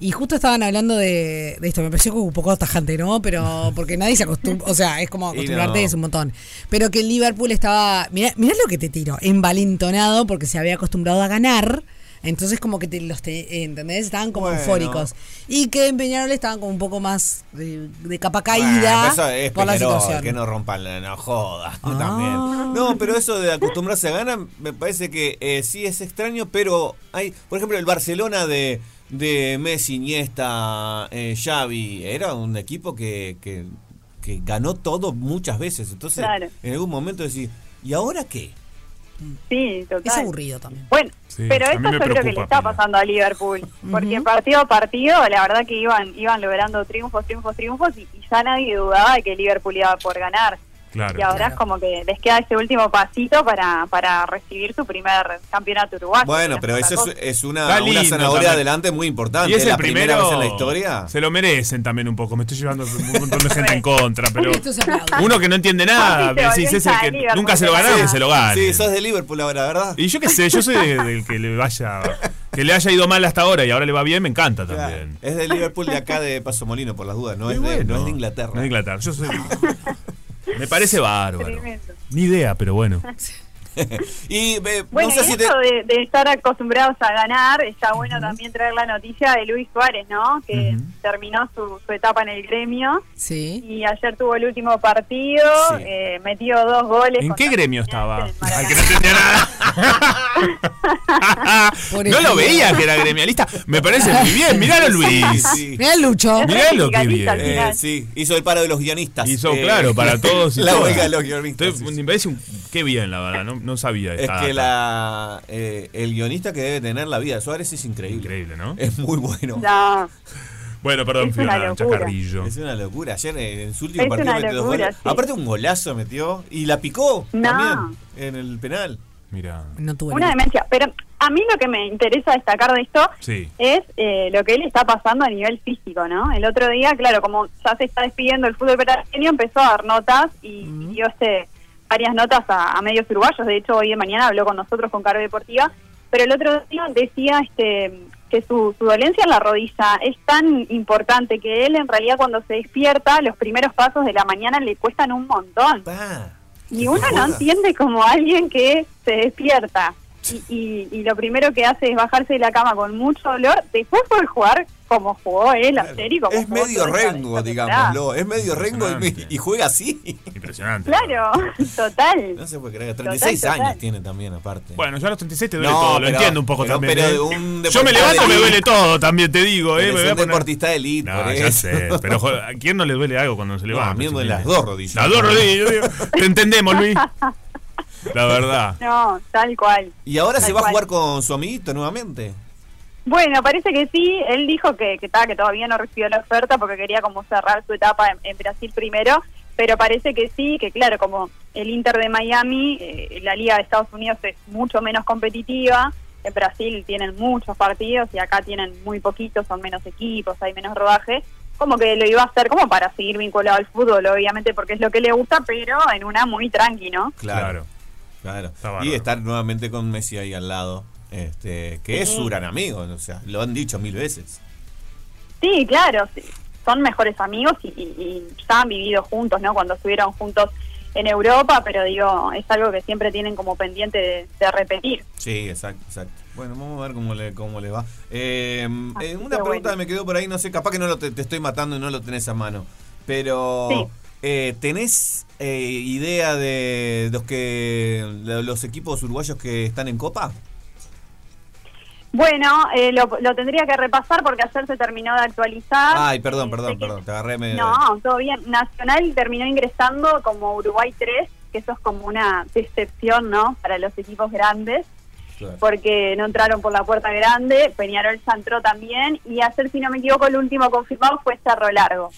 Y justo estaban hablando de, de esto, me pareció como un poco tajante, ¿no? Pero porque nadie se acostumbra, o sea, es como <laughs> acostumbrarte no. es un montón. Pero que el Liverpool estaba, mirá, mirá lo que te tiro, envalentonado porque se había acostumbrado a ganar. Entonces como que te los te- ¿entendés? Estaban como Bueno. eufóricos. Y que en Peñarol estaban como un poco más de, de capa Bueno, caída eso es por la situación. que no rompan la no jodas Ah. también. No, pero eso de acostumbrarse a ganar me parece que eh, sí es extraño, pero hay, por ejemplo, el Barcelona de, de Messi, Iniesta, eh, Xavi, era un equipo que, que, que ganó todo muchas veces. Entonces, Claro. en algún momento decís, ¿y ahora qué? Sí, total. Es aburrido también. Bueno, Sí, pero mí yo me creo que le preocupa, está pasando a Liverpool. Porque partido a partido, la verdad que iban iban logrando triunfos, triunfos, triunfos y, y ya nadie dudaba de que Liverpool iba por ganar. Claro. y ahora claro. es como que les queda ese último pasito para, para recibir su primer campeonato uruguayo. Bueno, que pero es eso es, una, Está una lindo zanahoria también. adelante muy importante. Y es la primera primero. vez en la historia. Se lo merecen también un poco. Me estoy llevando un montón de gente <laughs> en contra, pero uno que no entiende nada, sí el a que Liverpool, nunca se lo ganaron, se lo gana. Sí, sos de Liverpool ahora, ¿verdad? Y yo qué sé, yo soy de- del que le vaya, que le haya ido mal hasta ahora y ahora le va bien, me encanta Claro, también. Es de Liverpool de acá de Paso Molino, por las dudas. No, es, de, no es de Inglaterra. No es de Inglaterra. Yo soy. <laughs> Me parece bárbaro. Tremendo. Ni idea, pero bueno. <laughs> <laughs> y eh, Bueno, no sé y si te. esto de, de estar acostumbrados a ganar, está bueno también traer la noticia de Luis Suárez, ¿no? Que terminó su, su etapa en el gremio Sí. y ayer tuvo el último partido, Sí. eh, metió dos goles. ¿En qué gremio estaba? en Al que no entendía nada. <laughs> <laughs> No lo veía que era gremialista. Me parece muy bien. Miralo, Luis. Sí, Mirá Lucho. Mirá lo que Sindicalista al bien. Eh, sí, hizo el paro de los guionistas. Hizo Eh, claro para <laughs> todos. y la todas. huelga de los guionistas. Sí, sí. Me parece un. Qué bien, la verdad. No, no sabía Es esta que la, eh, el guionista que debe tener la vida de Suárez es increíble. Increíble, ¿no? Es muy bueno. No, Bueno, perdón, Es locura. chacarrillo. Es una locura. Ayer eh, en su último Es partido metió dos goles. sí. Aparte un golazo metió y la picó No. también en el penal. Mira. No tuvo una demencia. Pero a mí lo que me interesa destacar de esto Sí. es eh, lo que él está pasando a nivel físico, ¿no? El otro día, claro, como ya se está despidiendo el fútbol petaño, empezó a dar notas y, y dio este varias notas a, a medios uruguayos. De hecho, hoy de mañana habló con nosotros con Cargo Deportiva. Pero el otro día decía este que su, su dolencia en la rodilla es tan importante que él en realidad cuando se despierta los primeros pasos de la mañana le cuestan un montón. Pa. Y uno no entiende como alguien que se despierta y, y- y lo primero que hace es bajarse de la cama con mucho dolor. Después fue jugar como jugó él ayer y como Es jugó medio Rengo, digámoslo. Es medio Rengo y, y juega así. Impresionante. Claro, <laughs> total. No se puede creer. 36 Total, total. años tiene también, aparte. Bueno, yo a los 36 te duele No, todo, lo pero- entiendo un poco pero- también. pero ¿eh? un Yo me levanto y me duele todo también, te digo. ¿eh? Me voy a un poner- deportista de elite. No, ya sé. Pero joder, ¿a quién no le duele algo cuando se No, levanta? a mí me duelen las dos rodillas. Las dos rodillas. yo digo, <laughs> Te entendemos, Luis. La verdad. No, tal cual. Y ahora se va a jugar con su amiguito nuevamente. Bueno, parece que sí. Él dijo que, que, ta, que todavía no recibió la oferta porque quería como cerrar su etapa en, en Brasil primero. Pero parece que sí, que claro, como el Inter de Miami, eh, la Liga de Estados Unidos es mucho menos competitiva. En Brasil tienen muchos partidos y acá tienen muy poquitos, son menos equipos, hay menos rodaje. Como que lo iba a hacer como para seguir vinculado al fútbol, obviamente porque es lo que le gusta, pero en una muy tranqui, ¿no? Claro. Claro. Y estar nuevamente con Messi ahí al lado. Este, que es su gran amigo, o sea, lo han dicho mil veces. Sí, claro, sí. son mejores amigos y, y- y ya han vivido juntos, ¿no? Cuando estuvieron juntos en Europa, pero digo, es algo que siempre tienen como pendiente de, de repetir. Sí, exacto, exacto. Bueno, vamos a ver cómo le, cómo le va. Eh, Así eh, que una pregunta bueno. me quedó por ahí, no sé, capaz que no lo te, te estoy matando y no lo tenés a mano. Pero, Sí. eh, ¿tenés eh, idea de los que de los equipos uruguayos que están en Copa? Bueno, eh, lo, lo tendría que repasar porque ayer se terminó de actualizar. Ay, perdón, perdón, que- perdón, te agarré medio... No, todo bien. Nacional terminó ingresando como Uruguay 3, que eso es como una decepción, ¿no? Para los equipos grandes. Claro. porque no entraron por la puerta grande, Peñarol ya entró también, y ayer, si no me equivoco, el último confirmado fue Cerro Largo,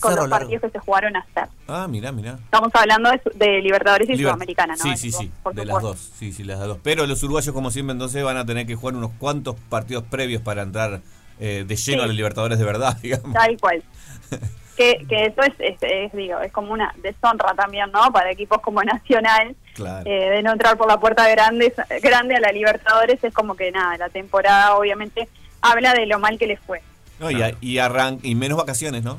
con Cerro los Largo. partidos que se jugaron ayer. Ah, mirá, mirá. Estamos hablando de, su- de Libertadores y Liber- Sudamericana, ¿no? Sí, sí, sí, por de las dos, sí, sí, las dos. Pero los uruguayos, como siempre, entonces van a tener que jugar unos cuantos partidos previos para entrar eh, de lleno Sí. a los Libertadores de verdad, <laughs> digamos. Tal cual. que, que eso es, es, es, digo, es como una deshonra también, ¿no? Para equipos como Nacional, Claro. eh, de no entrar por la puerta grande, grande a la Libertadores, es como que nada, la temporada obviamente habla de lo mal que les fue. No, y, a- y, arran- y menos vacaciones, ¿no?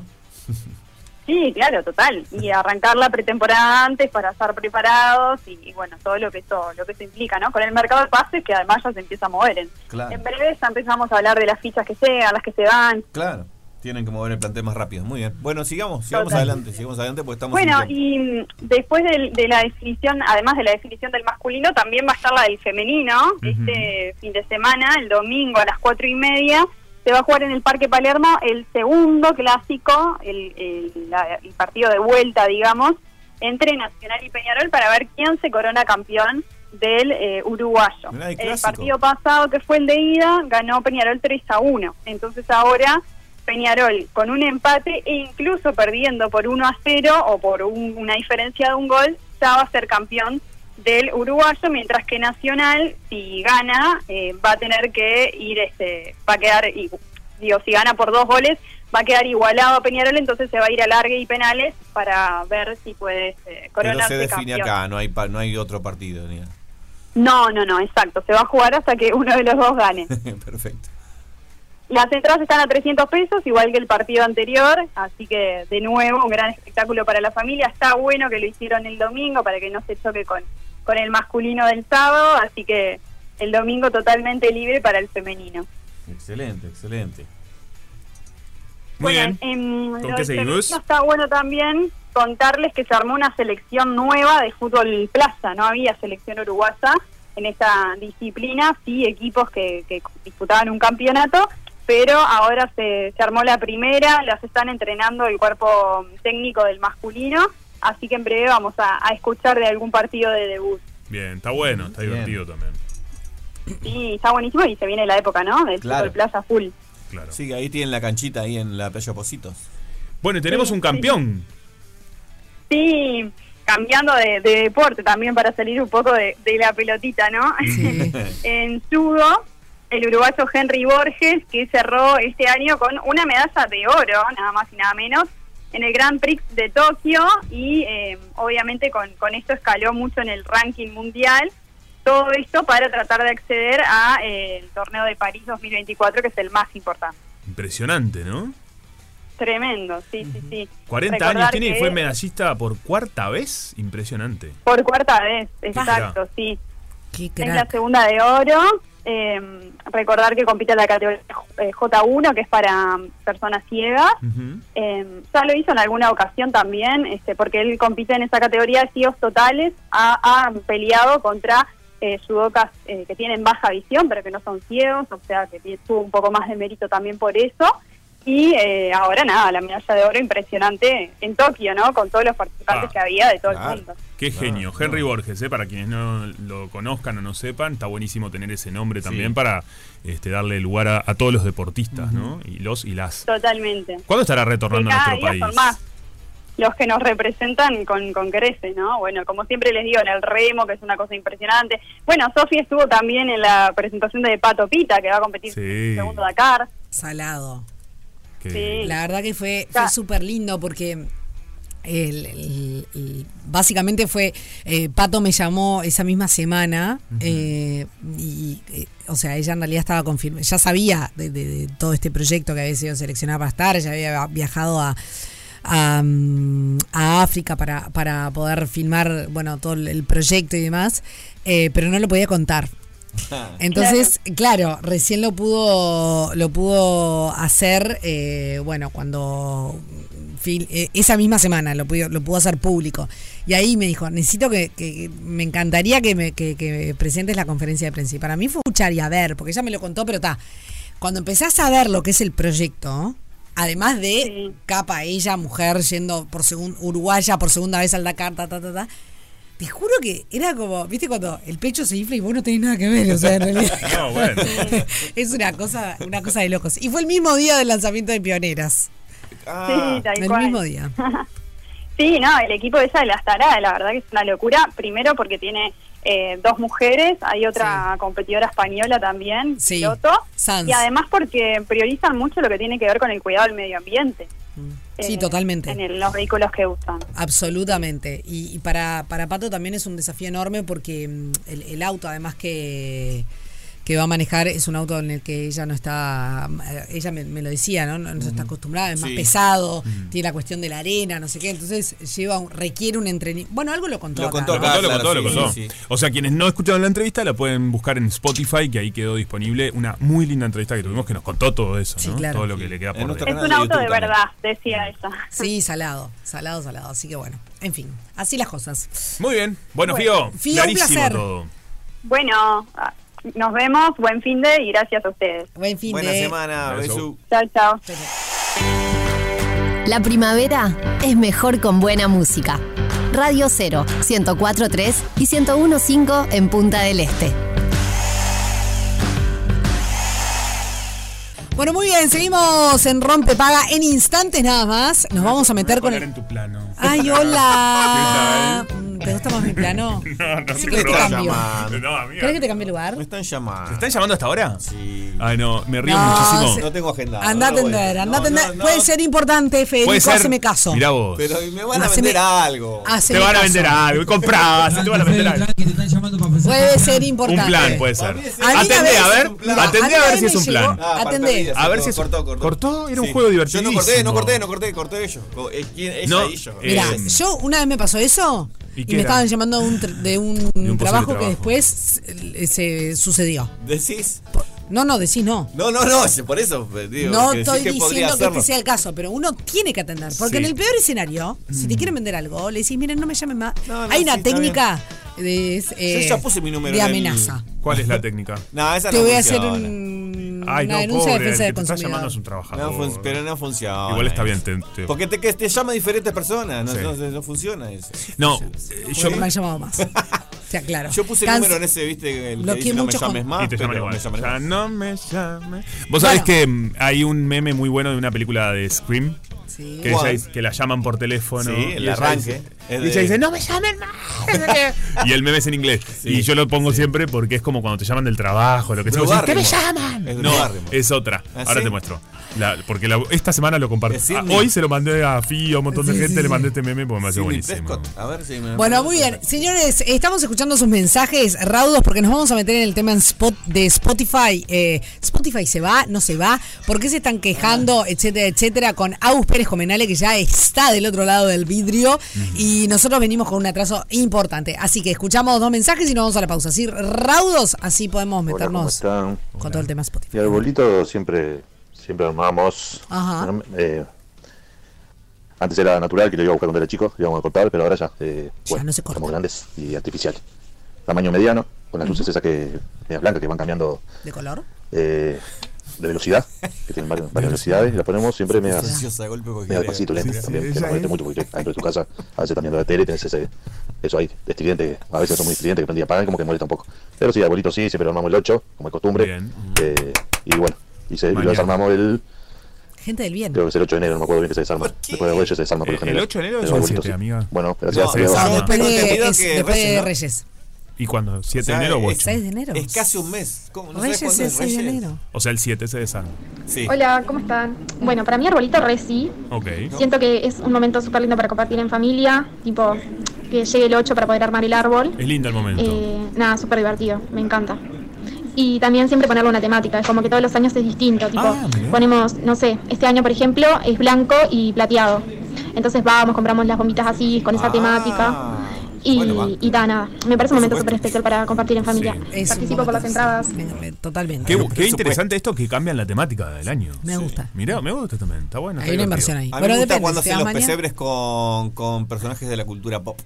Sí, claro, total. Y arrancar la pretemporada antes para estar preparados y, y bueno, todo lo que eso, lo que eso implica, ¿no? Con el mercado de pases que además ya se empieza a mover. En, Claro. en breve ya empezamos a hablar de las fichas que llegan, las que se van. Claro. Tienen que mover el plantel más rápido. Muy bien. Bueno, sigamos, sigamos Total. adelante, sigamos adelante porque estamos Bueno, y mm, después de, la definición, además de la definición del masculino, también va a estar la del femenino. Este fin de semana, el domingo a las cuatro y media, se va a jugar en el Parque Palermo el segundo clásico, el, el- la- el partido de vuelta, digamos, entre Nacional y Peñarol para ver quién se corona campeón del eh, uruguayo. El partido pasado, que fue el de ida, ganó Peñarol 3 a 1. Entonces ahora Peñarol con un empate e incluso perdiendo por 1 a 0 o por un- una diferencia de un gol, ya va a ser campeón del uruguayo, mientras que Nacional, si gana, eh, va a tener que ir, este, va a quedar, y- digo, si gana por dos goles, va a quedar igualado a Peñarol, entonces se va a ir a largue y penales para ver si puede Pero coronarse se define campeón. acá, no hay pa- no hay otro partido. ni. No, no, no, exacto, se va a jugar hasta que uno de los dos gane. <laughs> Perfecto. Las entradas están a 300 pesos, igual que el partido anterior, así que de nuevo un gran espectáculo para la familia. Está bueno que lo hicieron el domingo para que no se choque con, con el masculino del sábado, así que el domingo totalmente libre para el femenino. Excelente, excelente. Muy Bueno, bien. en ¿Con qué seguimos? Está bueno también contarles que se armó una selección nueva de fútbol plaza. No había selección uruguaya en esta disciplina, sí equipos que, que disputaban un campeonato, pero ahora se, se armó la primera, las están entrenando el cuerpo técnico del masculino, así que en breve vamos a, a escuchar de algún partido de debut. Bien, está bueno, está Bien. divertido también. Sí, está buenísimo y se viene la época, ¿no? Del Claro. fútbol plaza full. Claro. Sí, ahí tienen la canchita ahí en la playa Positos. Bueno, y tenemos Sí, un campeón. Sí, cambiando de, de deporte también para salir un poco de, de la pelotita, ¿no? Sí. <laughs> en judo, el uruguayo Henry Borges, que cerró este año con una medalla de oro, nada más y nada menos, en el Grand Prix de Tokio y eh, obviamente con, con esto escaló mucho en el ranking mundial. Todo esto para tratar de acceder a eh, el torneo de París 2024, que es el más importante. Impresionante, ¿no? Tremendo, sí, sí, sí. 40 Recordar años tiene y fue medallista por cuarta vez. Impresionante. Por cuarta vez, exacto, sí. Qué Es la segunda de oro. Eh, recordar que compite en la categoría eh, J1, que es para personas ciegas. Eh, ya lo hizo en alguna ocasión también, este, porque él compite en esa categoría de ciegos totales. Ha, ha peleado contra eh, judocas eh, que tienen baja visión, pero que no son ciegos, o sea que tuvo un poco más de mérito también por eso. Y eh, ahora nada, la medalla de oro impresionante en Tokio, ¿no? Con todos los participantes Ah, que había de todo claro. el mundo. Qué Ah, genio. no. Henry Borges, ¿eh? para quienes no lo conozcan o no sepan, está buenísimo tener ese nombre también Sí. para este, darle lugar a, a todos los deportistas, ¿no? Y los y las. Totalmente. ¿Cuándo estará retornando Y a cada nuestro día país? son más los que nos representan con, con crece, ¿no? Bueno, como siempre les digo, en el remo, que es una cosa impresionante. Bueno, Sofía estuvo también en la presentación de Pato Pita, que va a competir Sí. en el segundo Dakar. Salado. Que- Sí. La verdad que fue, fue súper lindo porque el- el- el- básicamente fue, eh, Pato me llamó esa misma semana eh, y, eh, o sea, ella en realidad estaba confirmada, ya sabía de, de- de todo este proyecto que había sido seleccionada para estar, ya había viajado a... A, mm, a África para, para poder filmar bueno todo el- proyecto y demás pero no lo podía contar <laughs> entonces, claro, recién lo pudo, lo pudo hacer, eh, bueno, cuando eh, esa misma semana lo pudo, lo pudo hacer público. Y ahí me dijo, necesito que, que- me encantaría que me que, que presentes la conferencia de prensa. Y para mí fue escuchar y a ver, porque ella me lo contó, pero está. Cuando empezás a ver lo que es el proyecto, además de Sí. capa ella, mujer, yendo por segun, uruguaya por segunda vez al Dakar, ta, ta, ta, ta, te juro que era como, viste, cuando el pecho se infla y vos no tenés nada que ver, o sea, en realidad. <laughs> No, bueno. <laughs> es una cosa, una cosa de locos. Y fue el mismo día del lanzamiento de Pioneras. Ah, Sí, tal El cual. mismo día. <laughs> Sí, no, el equipo de ella de la estará, la verdad que es una locura. Primero porque tiene eh, dos mujeres, hay otra competidora española también, Sí, piloto, Sanz. y además porque priorizan mucho lo que tiene que ver con el cuidado del medio ambiente. Sí, eh, totalmente. en el- los vehículos que usan. Absolutamente. Y, y para, para Pato también es un desafío enorme porque mm, el, el auto, además que, que va a manejar, es un auto en el que ella no está, eh, ella me, me lo decía, ¿no? No, no está acostumbrada, es más Sí. pesado, tiene la cuestión de la arena, no sé qué, entonces lleva un- requiere un entrenamiento. Bueno, algo lo contó. Lo acá, contó Lo ¿no? contó, lo claro, contó, lo sí, contó. sí. O sea, quienes no escucharon la entrevista la pueden buscar en Spotify, que ahí quedó disponible una muy linda entrevista que tuvimos que nos contó todo eso, Sí, ¿no? claro. Todo lo que le queda por. Es un auto de verdad, decía ella. Sí, salado, salado, salado. Así que bueno, en fin, así las cosas. Muy bien. Bueno, Bueno, Fío, Fío, un clarísimo placer. todo. Bueno, nos vemos, buen fin de y gracias a ustedes. Buen fin Buena de... semana, Beso. besu. Chao, chao. La primavera es mejor con buena música. Radio 0, 104.3 y 101.5 en Punta del Este. Bueno, muy bien, seguimos en Rompe Paga en instantes nada más. Nos vamos a meter con Poner el... en tu plano. Ay, hola. ¿Te gusta más mi plano? <laughs> No, no, que te no, cambio. llamando. No, amiga. ¿Querés que te cambie el lugar? Me están llamando. ¿Te están llamando hasta ahora? Sí. Ay, no, me río No, muchísimo. se- No tengo agenda. Anda a No, atender, anda a No, atender. no, no. Puede ser importante, Federico, Puede ser. haceme caso. Mirá vos. Pero me van a Haceme- vender algo. Haceme te van a caso. vender algo. Y comprás. <laughs> te van a vender algo. que te están llamando para ofrecer. Puede ser importante. Un plan puede ser. Para mí es- Atendé, a ver. Atendé a ver si es un plan. Ah, Atendé. A ver si cortó, cortó. cortó, era un juego Yo no corté, no corté, no corté, corté ellos. Co- eh, ¿quién- Ella No, y yo. eh, Mira, Eh, yo una vez me pasó eso ¿y me estaban llamando de un, tr- de un, De un posible trabajo, que después se sucedió. ¿Decís? No, no, decís no. No, no, no, por eso eh, digo. no que estoy que diciendo que este sea el caso, pero uno tiene que atender. Porque Sí. en el peor escenario, si te quieren vender algo, le decís, miren, no me llamen más. No, no, Hay una sí, técnica de, eh, Yo ya puse mi número de en el- amenaza. ¿Cuál es la técnica? No, esa Te no voy a hacer un, Ay, una no, denuncia pobre, de defensa el del que te está llamando consumidor. es un No trabajador. fun- pero no funciona. Igual está bien. Te, te- Porque te, que te llama diferentes personas, no, Sí. no, no funciona eso. No, eh, yo, me han llamado más. O sea, claro. Yo puse el Canc- número en ese, viste, el que dice no me llames con- más, y te llaman igual. me llaman Ya más. no me llames. Vos sabés Bueno. que mm, hay un meme muy bueno de una película de Scream. Sí. Que, ¿Cuál? ella dice- que la llaman por teléfono. Sí, y el ella arranque. dice- Es y de- dice, no me llamen más. <laughs> y el meme es en inglés. Sí, y yo lo pongo siempre porque es como cuando te llaman del trabajo, lo que sea. Drew Vos decís, ¿Qué me Barrymore. llaman? Es Drew no, Barrymore. es otra. ¿Ah, Ahora sí? te muestro. La- porque la- esta semana lo compartí. Es Ah, hoy se lo mandé a Fi, a un montón de Sí, gente, sí, le sí. mandé este meme porque me hace Sidney buenísimo. Prescott. A ver si me. Bueno, muy bien. Señores, estamos escuchando sus mensajes raudos porque nos vamos a meter en el tema en spot de Spotify. Eh, Spotify se va, no se va. ¿Por qué se están quejando, etcétera, etcétera? Con Agus Pérez Comenale, que ya está del otro lado del vidrio. Y nosotros venimos con un atraso importante. Así que escuchamos dos mensajes y nos vamos a la pausa. Así, raudos, así podemos Hola, ¿cómo meternos están? con todo el tema Spotify. Mi arbolito siempre, siempre armamos. Ajá. Eh, antes era natural, que lo iba a buscar cuando era chico, íbamos a cortar, pero ahora ya, eh, Ya bueno, no se corta. somos grandes y artificial. Tamaño mediano, con las luces esas que medias blancas que van cambiando ¿De color? eh, de velocidad, que tienen varias, varias velocidades, y las ponemos siempre media, media despacito, lento, Sí, sí, también, que no moleste es- mucho, porque adentro de tu casa, a veces también de la tele, tenés ese, eso ahí, estridente, a veces son muy estridentes, que prendí y apagan, como que molesta un poco. Pero sí, arbolito sí, siempre armamos el 8, como de costumbre. Bien. Eh, y bueno, y, se, y lo desarmamos el, Gente del bien. creo que es el 8 de enero, no me acuerdo bien que se desarma. Después de Reyes se desarma por lo general. el 8 de enero es el arbolito 7, sí. amiga. Bueno, gracias. No, esa- No, después de, es-. Reyes. ¿Y cuándo? ¿7 O sea, de enero o es- 8? 6 de enero. Es casi un mes. ¿Cómo? ¿No sabes Reyes cuándo es 6 de enero. O sea, el 7 se desarma. Sí. Hola, ¿cómo están? Bueno, para mí arbolito re sí. Ok. Siento que es un momento súper lindo para compartir en familia, tipo que llegue el 8 para poder armar el árbol. Es lindo el momento. Eh, nada, súper divertido, me encanta. Y también siempre ponerle una temática, es como que todos los años es distinto, tipo, Ah, ponemos, no sé, este año por ejemplo es blanco y plateado. Entonces vamos, compramos las bombitas así, con esa Ah, temática. Y, bueno, va. y da, nada. Me parece un momento súper especial para compartir en familia. Sí. Participo por las entradas. Me- me- Totalmente. Qué, qué interesante esto que cambian la temática del año. Me gusta. Mirá, me gusta también. Está bueno. Hay una inversión ahí. A mí Bueno, me gusta depende, cuando hacen los mañana- pesebres con, con personajes de la cultura pop.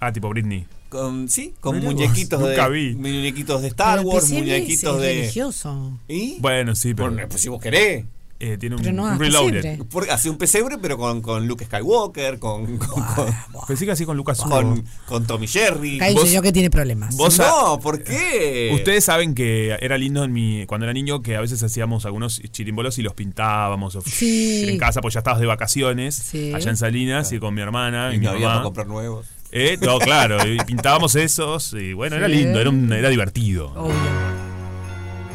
Ah, tipo Britney. Con, sí, con Mirá muñequitos nunca de vi. muñequitos de Star Wars, muñequitos es de religioso. ¿Y? Bueno, sí, pero Bueno, pues si vos querés. Eh, tiene un, no reloaded. Por- Hace un pesebre, pero con, con Luke Skywalker, con, con, con, Pensé que así con Lucas con, con Tommy Jerry. Cállese Vos- yo que tiene problemas. vos- no, ¿por qué? Ustedes saben que era lindo en mi cuando era niño que a veces hacíamos algunos chirimbolos y los pintábamos o- Sí. en casa, pues ya estabas de vacaciones Sí. allá en Salinas y con mi hermana y, Y mi no había para comprar nuevos. Eh, no, claro, y pintábamos esos y bueno, era lindo, era, un- era divertido. Obvio.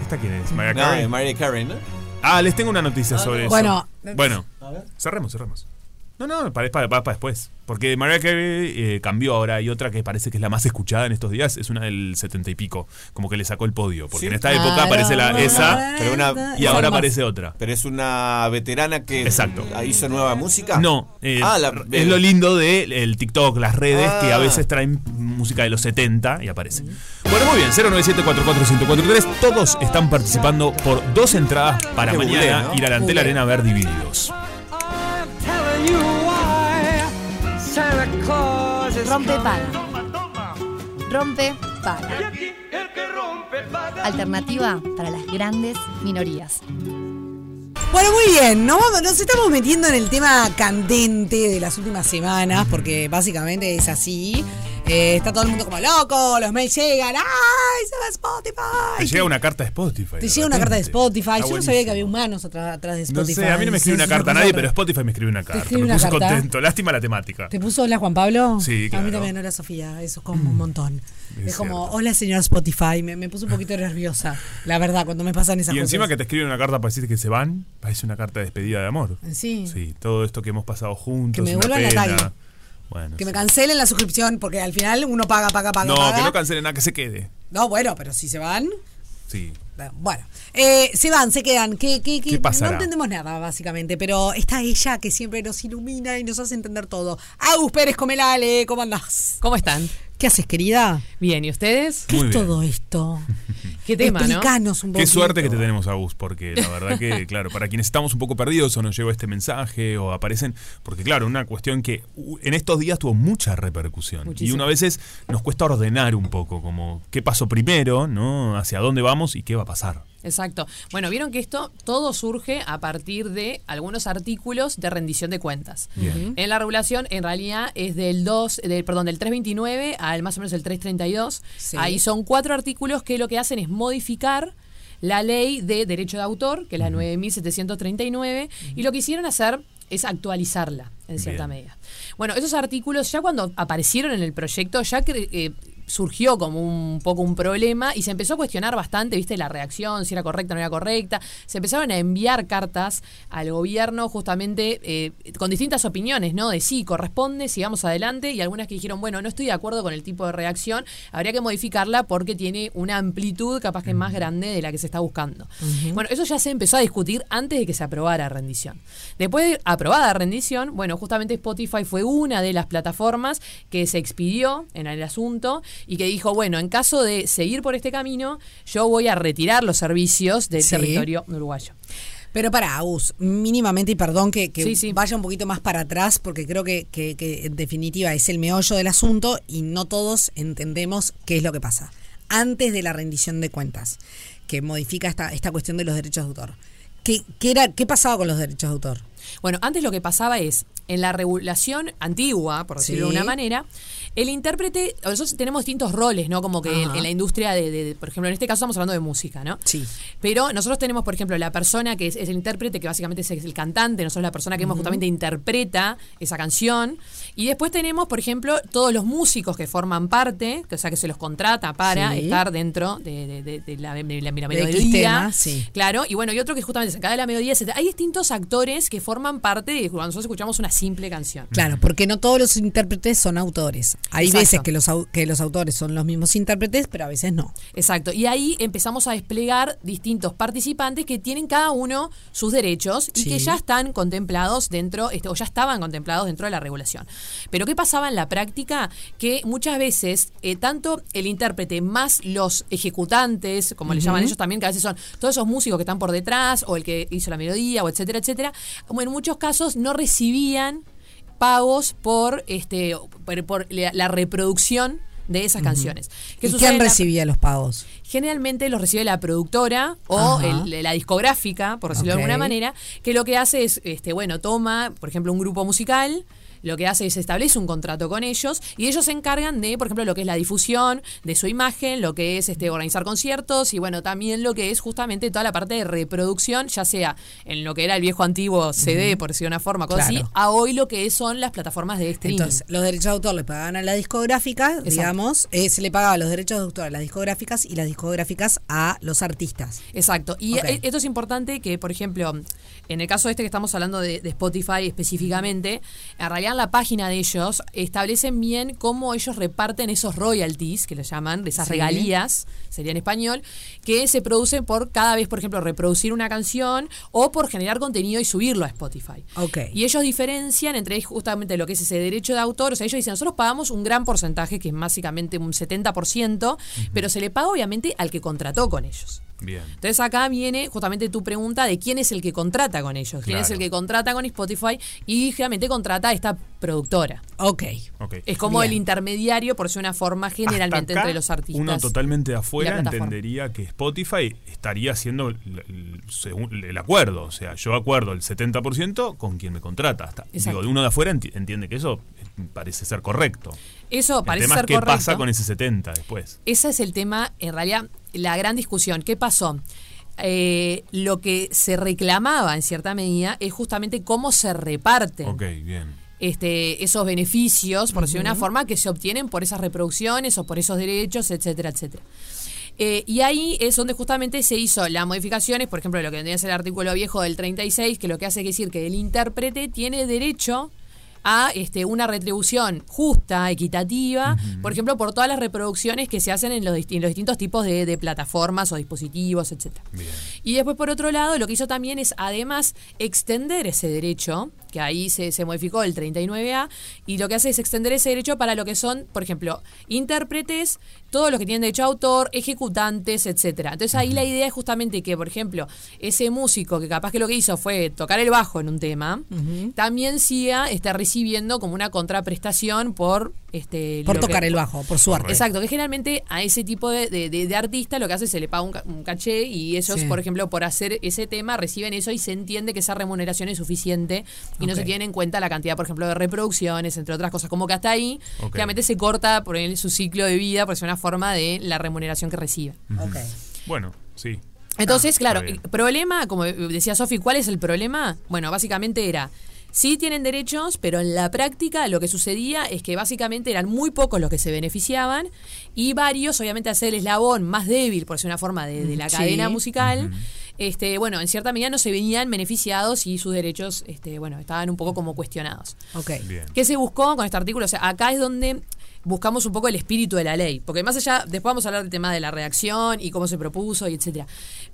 ¿Esta quién es? Mariah No, Carey. de Mariah Carey, ¿no? Ah, les tengo una noticia sobre eso. Bueno. bueno, Cerremos, cerremos. No, no, para, para, para, después. Porque Mariah Carey eh, cambió ahora. Hay otra que parece que es la más escuchada en estos días. Es una del setenta y pico. Como que le sacó el podio. Porque Sí. en esta época Claro. aparece la, esa Pero una- y ahora aparece otra. Pero es una veterana que Exacto. hizo nueva música. No, eh, Ah, la- es lo lindo del el TikTok, las redes, que a Ah. veces traen música de los 70 y aparece. Bueno, muy bien, 097441043. Todos están participando por dos entradas para mañana ¿no? ir a la. Arena a ver divididos. Rompe paga. Rompe paga. Alternativa para las grandes minorías. Bueno, muy bien, nos, estamos metiendo en el tema candente de las últimas semanas, porque básicamente es así. Eh, está todo el mundo como loco, los mails llegan, ¡ay! Se va Spotify. Te llega una carta de Spotify. Te llega una carta de. Spotify. Está Yo no sabía que había humanos atrás, atrás de No Spotify. sé, a mí no me escribe Sí, una carta nadie, pero Spotify me escribe una carta. escribe Me una puso carta? contento. Lástima la temática. ¿Te puso hola Juan Pablo? Sí, A mí claro. también hola Sofía, eso es como un montón. Es, Es como, hola señor Spotify, me, me puso un poquito nerviosa, la verdad, cuando me pasan esas Y encima cosas. que te escriben una carta para decirte que se van, parece una carta de despedida de amor. Sí. Sí, todo esto que hemos pasado juntos, Que me vuelvan la pena. Bueno, Que me cancelen la suscripción, porque al final uno paga, paga, paga, No, paga. que no cancelen nada, que se quede. No, bueno, pero si se van, Sí. Bueno, eh, se van, se quedan. ¿Qué, qué, qué? ¿Qué? No entendemos nada, básicamente, pero está ella que siempre nos ilumina y nos hace entender todo. Agus Pérez Comelale, ¿cómo andás? ¿Cómo están? ¿Qué haces, querida? Bien, ¿y ustedes? ¿Qué Muy es bien. todo esto? <laughs> ¿Qué tema, no? Explicanos un poco. Qué suerte que te tenemos, Agus, porque la verdad que, <laughs> claro, para quienes estamos un poco perdidos o nos llegó este mensaje o aparecen, porque claro, una cuestión que uh, en estos días tuvo mucha repercusión. Muchísimo. Y una a veces nos cuesta ordenar un poco, como qué pasó primero, ¿no? Hacia dónde vamos y qué va a pasar. Exacto. Bueno, vieron que esto todo surge a partir de algunos artículos de rendición de cuentas. Bien. En la regulación, en realidad, es del 2, del, perdón, del 329 al más o menos el 332. Sí. Ahí son cuatro artículos que lo que hacen es modificar la ley de derecho de autor, que es la 9739, y lo que hicieron hacer es actualizarla, en cierta Bien. medida. Bueno, esos artículos ya cuando aparecieron en el proyecto, ya eh, surgió como un poco un problema y se empezó a cuestionar bastante, viste, la reacción, si era correcta o no era correcta. Se empezaron a enviar cartas al gobierno justamente eh, con distintas opiniones, ¿no? De sí, corresponde, sigamos adelante, y algunas que dijeron, bueno, no estoy de acuerdo con el tipo de reacción, habría que modificarla porque tiene una amplitud capaz que más grande de la que se está buscando. Bueno, eso ya se empezó a discutir antes de que se aprobara rendición. Después de aprobada rendición, bueno, justamente Spotify fue una de las plataformas que se expidió en el asunto y que dijo, bueno, en caso de seguir por este camino, yo voy a retirar los servicios del Sí. territorio uruguayo. Pero para, Agus, mínimamente, y perdón que, que Sí, sí. vaya un poquito más para atrás, porque creo que, que- que en definitiva es el meollo del asunto y no todos entendemos qué es lo que pasa. Antes de la rendición de cuentas, que modifica esta, esta cuestión de los derechos de autor. ¿Qué, qué era, ¿Qué pasaba con los derechos de autor? Bueno, antes lo que pasaba es, en la regulación antigua, por decirlo Sí. de una manera, el intérprete, nosotros tenemos distintos roles, ¿no? Como que en, la industria de, de- de- por ejemplo, en este caso estamos hablando de música, ¿no? Sí. Pero nosotros tenemos, por ejemplo, la persona que es, es el intérprete, que básicamente es el cantante, nosotros la persona que justamente interpreta esa canción. Y después tenemos, por ejemplo, todos los músicos que forman parte, que, o sea, que se los contrata para Sí. estar dentro de, de- de- de la, la- melodía. sí. Claro, y bueno, y otro que justamente se encarga de la melodía, etcétera. Hay distintos actores que forman parte de cuando nosotros escuchamos una simple canción. Claro, porque no todos los intérpretes son autores. Hay Exacto. veces que los, que los autores son los mismos intérpretes, pero a veces no. Exacto. Y ahí empezamos a desplegar distintos participantes que tienen cada uno sus derechos y Sí. que ya están contemplados dentro, este, o ya estaban contemplados dentro de la regulación. Pero ¿qué pasaba en la práctica? Que muchas veces, eh, tanto el intérprete más los ejecutantes, como le llaman ellos también, que a veces son todos esos músicos que están por detrás, o el que hizo la melodía, o etcétera, etcétera, como en muchos casos no recibían pagos por este por, por la, la reproducción de esas canciones. ¿Qué ¿Y quién la- recibía los pagos? Generalmente los recibe la productora o el- la discográfica, por decirlo de alguna manera, que lo que hace es, este, bueno, toma, por ejemplo, un grupo musical, lo que hace es establece un contrato con ellos y ellos se encargan de, por ejemplo, lo que es la difusión de su imagen, lo que es este organizar conciertos y bueno, también lo que es justamente toda la parte de reproducción, ya sea en lo que era el viejo antiguo CD, por decir una forma, Claro. así, a hoy lo que son las plataformas de streaming. Entonces, los derechos de autor le pagaban a la discográfica, digamos, eh, se le pagaba los derechos de autor a las discográficas y las discográficas a los artistas. Exacto. Y e- esto es importante que, por ejemplo, en el caso este que estamos hablando de, de Spotify específicamente, en realidad la página de ellos establecen bien cómo ellos reparten esos royalties, que le llaman, de esas Sí. regalías, sería en español, que se producen por cada vez, por ejemplo, reproducir una canción o por generar contenido y subirlo a Spotify. Ok. Y ellos diferencian entre justamente lo que es ese derecho de autor. O sea, ellos dicen, nosotros pagamos un gran porcentaje, que es básicamente un 70%, pero se le paga obviamente al que contrató con ellos. Bien. Entonces acá viene justamente tu pregunta de quién es el que contrata con ellos, quién es el que contrata con Spotify y generalmente contrata a esta productora. Ok. Ok. Es como Bien. el intermediario, por ser una forma generalmente Hasta acá, entre los artistas. Uno totalmente de afuera entendería que Spotify estaría haciendo el, el- según el acuerdo. O sea, yo acuerdo el 70% con quien me contrata. Hasta, digo, uno de afuera enti- entiende que eso eh, parece ser correcto. Eso parece el tema ser es qué correcto. pasa con ese 70 después. Ese es el tema, en realidad, la gran discusión. ¿Qué pasó? Eh, lo que se reclamaba en cierta medida es justamente cómo se reparten bien. este, esos beneficios, por decirlo de una forma, que se obtienen por esas reproducciones o por esos derechos, etcétera, etcétera. Eh, y ahí es donde justamente se hizo las modificaciones, por ejemplo, lo que vendría a ser el artículo viejo del 36, que lo que hace es decir que el intérprete tiene derecho a este, una retribución justa, equitativa, por ejemplo, por todas las reproducciones que se hacen en los, disti- en los distintos tipos de, de plataformas o dispositivos, etcétera. Bien. Y después, por otro lado, lo que hizo también es además extender ese derecho, que ahí se, se modificó el 39A, y lo que hace es extender ese derecho para lo que son, por ejemplo, intérpretes, todos los que tienen derecho a autor, ejecutantes, etcétera. Entonces ahí la idea es justamente que, por ejemplo, ese músico que capaz que lo que hizo fue tocar el bajo en un tema, también siga está recibiendo como una contraprestación por este Por que- tocar el bajo, por su arte. Exacto, que generalmente a ese tipo de, de, de- de artista lo que hace es se le paga un, ca- un caché y ellos, Sí. por ejemplo, por hacer ese tema reciben eso y se entiende que esa remuneración es suficiente y no se tiene en cuenta la cantidad, por ejemplo, de reproducciones, entre otras cosas. Como que hasta ahí, realmente se corta por él su ciclo de vida, por es una forma de la remuneración que recibe. Bueno, sí. Entonces, claro, está bien. el problema, como decía Sofi, ¿cuál es el problema? Bueno, básicamente era, sí tienen derechos, pero en la práctica lo que sucedía es que básicamente eran muy pocos los que se beneficiaban y varios, obviamente, hacer el eslabón más débil, por ser una forma de, de la Sí. cadena musical. Este, bueno, en cierta medida no se venían beneficiados y sus derechos, este, bueno, estaban un poco como cuestionados. Ok. Bien. ¿Qué se buscó con este artículo? O sea, acá es donde buscamos un poco el espíritu de la ley. Porque más allá, después vamos a hablar del tema de la redacción y cómo se propuso y etcétera.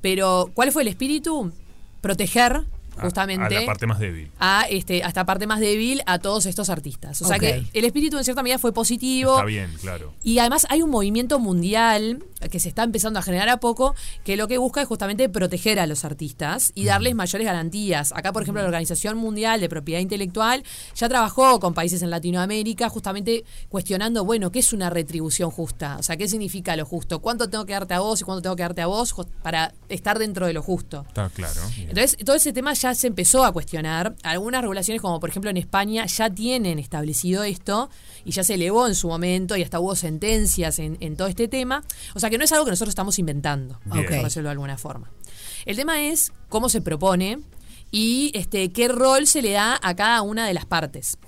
Pero, ¿cuál fue el espíritu? Proteger justamente A, la parte más débil. a, este, a esta parte más débil a todos estos artistas. O sea que el espíritu en cierta medida fue positivo. Está bien, claro. Y además hay un movimiento mundial que se está empezando a generar a poco que lo que busca es justamente proteger a los artistas y darles mayores garantías. Acá, por ejemplo, la Organización Mundial de Propiedad Intelectual ya trabajó con países en Latinoamérica justamente cuestionando, bueno, ¿qué es una retribución justa? O sea, ¿qué significa lo justo? ¿Cuánto tengo que darte a vos y cuánto tengo que darte a vos para estar dentro de lo justo? Está claro. Entonces, todo ese tema ya se empezó a cuestionar. Algunas regulaciones, como por ejemplo en España, ya tienen establecido esto y ya se elevó en su momento y hasta hubo sentencias en, en todo este tema. O sea que no es algo que nosotros estamos inventando, Bien. por decirlo de alguna forma. El tema es cómo se propone y este qué rol se le da a cada una de las partes.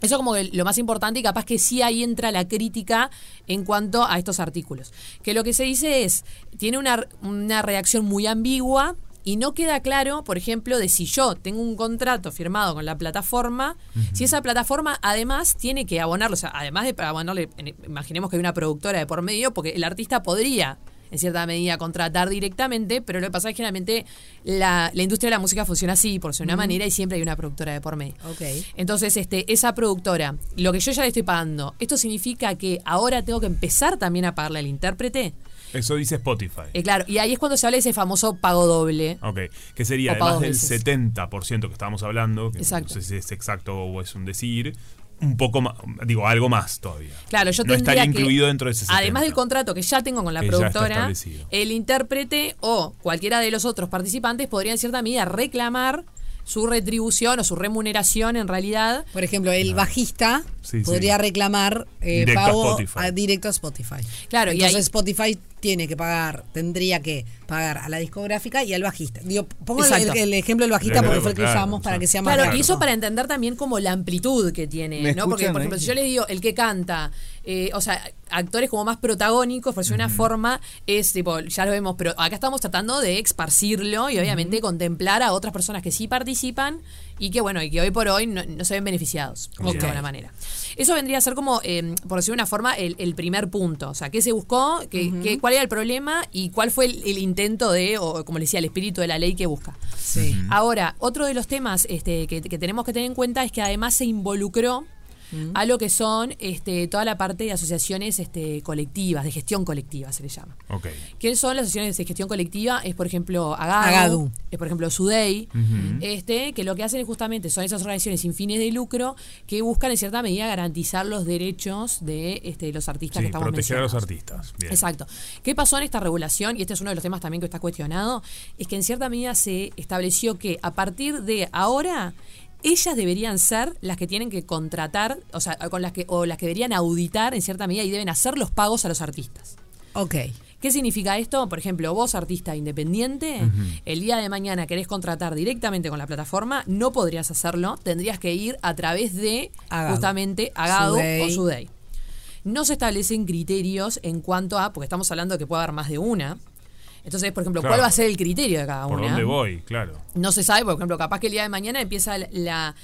Eso como que lo más importante y capaz que sí ahí entra la crítica en cuanto a estos artículos. Que lo que se dice es, tiene una, una reacción muy ambigua y no queda claro, por ejemplo, de si yo tengo un contrato firmado con la plataforma, si esa plataforma además tiene que abonarlo, o sea, además de abonarle, imaginemos que hay una productora de por medio, porque el artista podría en cierta medida contratar directamente, pero lo que pasa es que generalmente la, la industria de la música funciona así, por ser una manera, y siempre hay una productora de por medio. Ok. Entonces, este, esa productora, lo que yo ya le estoy pagando, ¿esto significa que ahora tengo que empezar también a pagarle al intérprete? Eso dice Spotify. Eh, claro, y ahí es cuando se habla de ese famoso pago doble. Ok, que sería además del veces. 70% que estábamos hablando, que Exacto. no sé si es exacto o es un decir, un poco más, digo, algo más todavía. Claro, yo no tendría estaría que, incluido dentro de ese 70. Además del contrato que ya tengo con la Que productora, el intérprete o cualquiera de los otros participantes podría en cierta medida reclamar su retribución o su remuneración en realidad. Por ejemplo, el bajista Sí, sí. podría reclamar eh, Directo a pago Spotify. a- directo a Spotify. Claro, y Entonces ahí- Spotify tiene que pagar, tendría que pagar a la discográfica y al bajista. Digo, pongo el, ejemplo del bajista porque fue el que Claro, usamos para que sea más Claro, claro. y eso para entender también como la amplitud que tiene, ¿Me ¿no? Porque, por ahí? ejemplo, si yo le digo el que canta, eh, o sea, actores como más protagónicos, por de una forma, es tipo, ya lo vemos, pero acá estamos tratando de esparcirlo y obviamente contemplar a otras personas que sí participan y que, bueno, y que hoy por hoy no, no se ven beneficiados de alguna manera. Eso vendría a ser como, eh, por decirlo de una forma, el, el primer punto. O sea, ¿qué se buscó? ¿Qué, qué- ¿Cuál era el problema? ¿Y cuál fue el, el intento de, o como le decía, el espíritu de la ley que busca? Sí. Ahora, otro de los temas este, que, que tenemos que tener en cuenta es que además se involucró a lo que son este, toda la parte de asociaciones este, colectivas, de gestión colectiva se le llama. Ok. ¿Qué son las asociaciones de gestión colectiva? Es, por ejemplo, Agadu, Agadu. es, por ejemplo, Sudei, este, que lo que hacen es justamente son esas organizaciones sin fines de lucro que buscan en cierta medida garantizar los derechos de este, los artistas Sí, que estamos proteger a los artistas. Bien. Exacto. ¿Qué pasó en esta regulación? Y este es uno de los temas también que está cuestionado, es que en cierta medida se estableció que a partir de ahora ellas deberían ser las que tienen que contratar, o sea, con las que o las que deberían auditar en cierta medida y deben hacer los pagos a los artistas. Ok. ¿Qué significa esto? Por ejemplo, vos, artista independiente, el día de mañana querés contratar directamente con la plataforma, no podrías hacerlo, tendrías que ir a través de Agado. justamente Agado Sudey. o Sudey. No se establecen criterios en cuanto a, porque estamos hablando de que puede haber más de una. Entonces, por ejemplo, Claro. ¿cuál va a ser el criterio de cada ¿Por una? dónde voy? Claro. No se sabe, por ejemplo, capaz que el día de mañana empieza la-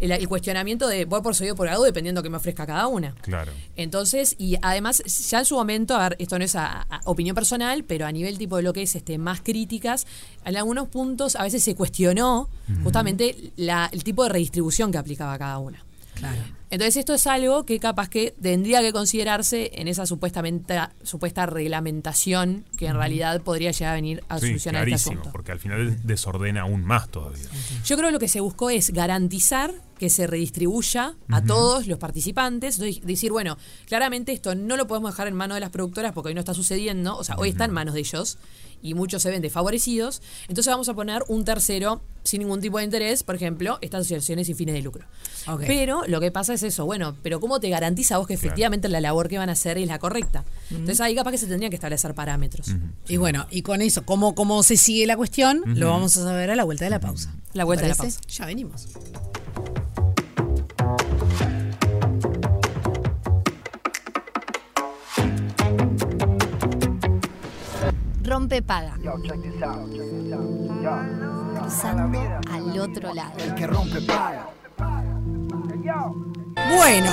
el, el cuestionamiento de voy por seguido por Agado dependiendo de que me ofrezca cada una. Claro. Entonces, y además, ya en su momento, a ver, esto no es a- a opinión personal, pero a nivel tipo de lo que es este más críticas, en algunos puntos a veces se cuestionó justamente la- el tipo de redistribución que aplicaba cada una. Claro. Entonces esto es algo que capaz que tendría que considerarse en esa supuestamente supuesta reglamentación que en realidad podría llegar a venir a Sí, solucionar este clarísimo, asunto. porque al final desordena aún más todavía. Yo creo que lo que se buscó es garantizar que se redistribuya a todos los participantes. Entonces, decir, bueno, claramente esto no lo podemos dejar en manos de las productoras porque hoy no está sucediendo, o sea, hoy está en manos de ellos y muchos se ven desfavorecidos. Entonces vamos a poner un tercero sin ningún tipo de interés, por ejemplo, estas asociaciones sin fines de lucro. Pero lo que pasa es eso, bueno, pero ¿cómo te garantiza vos que efectivamente la labor que van a hacer es la correcta? Entonces ahí capaz que se tendrían que establecer parámetros. Y bueno, y con eso, ¿cómo, cómo se sigue la cuestión? Lo vamos a saber a la vuelta de la pausa. La vuelta de la pausa. Ya venimos. Rompe paga. Cruzando al otro lado. El que rompe paga. Bueno.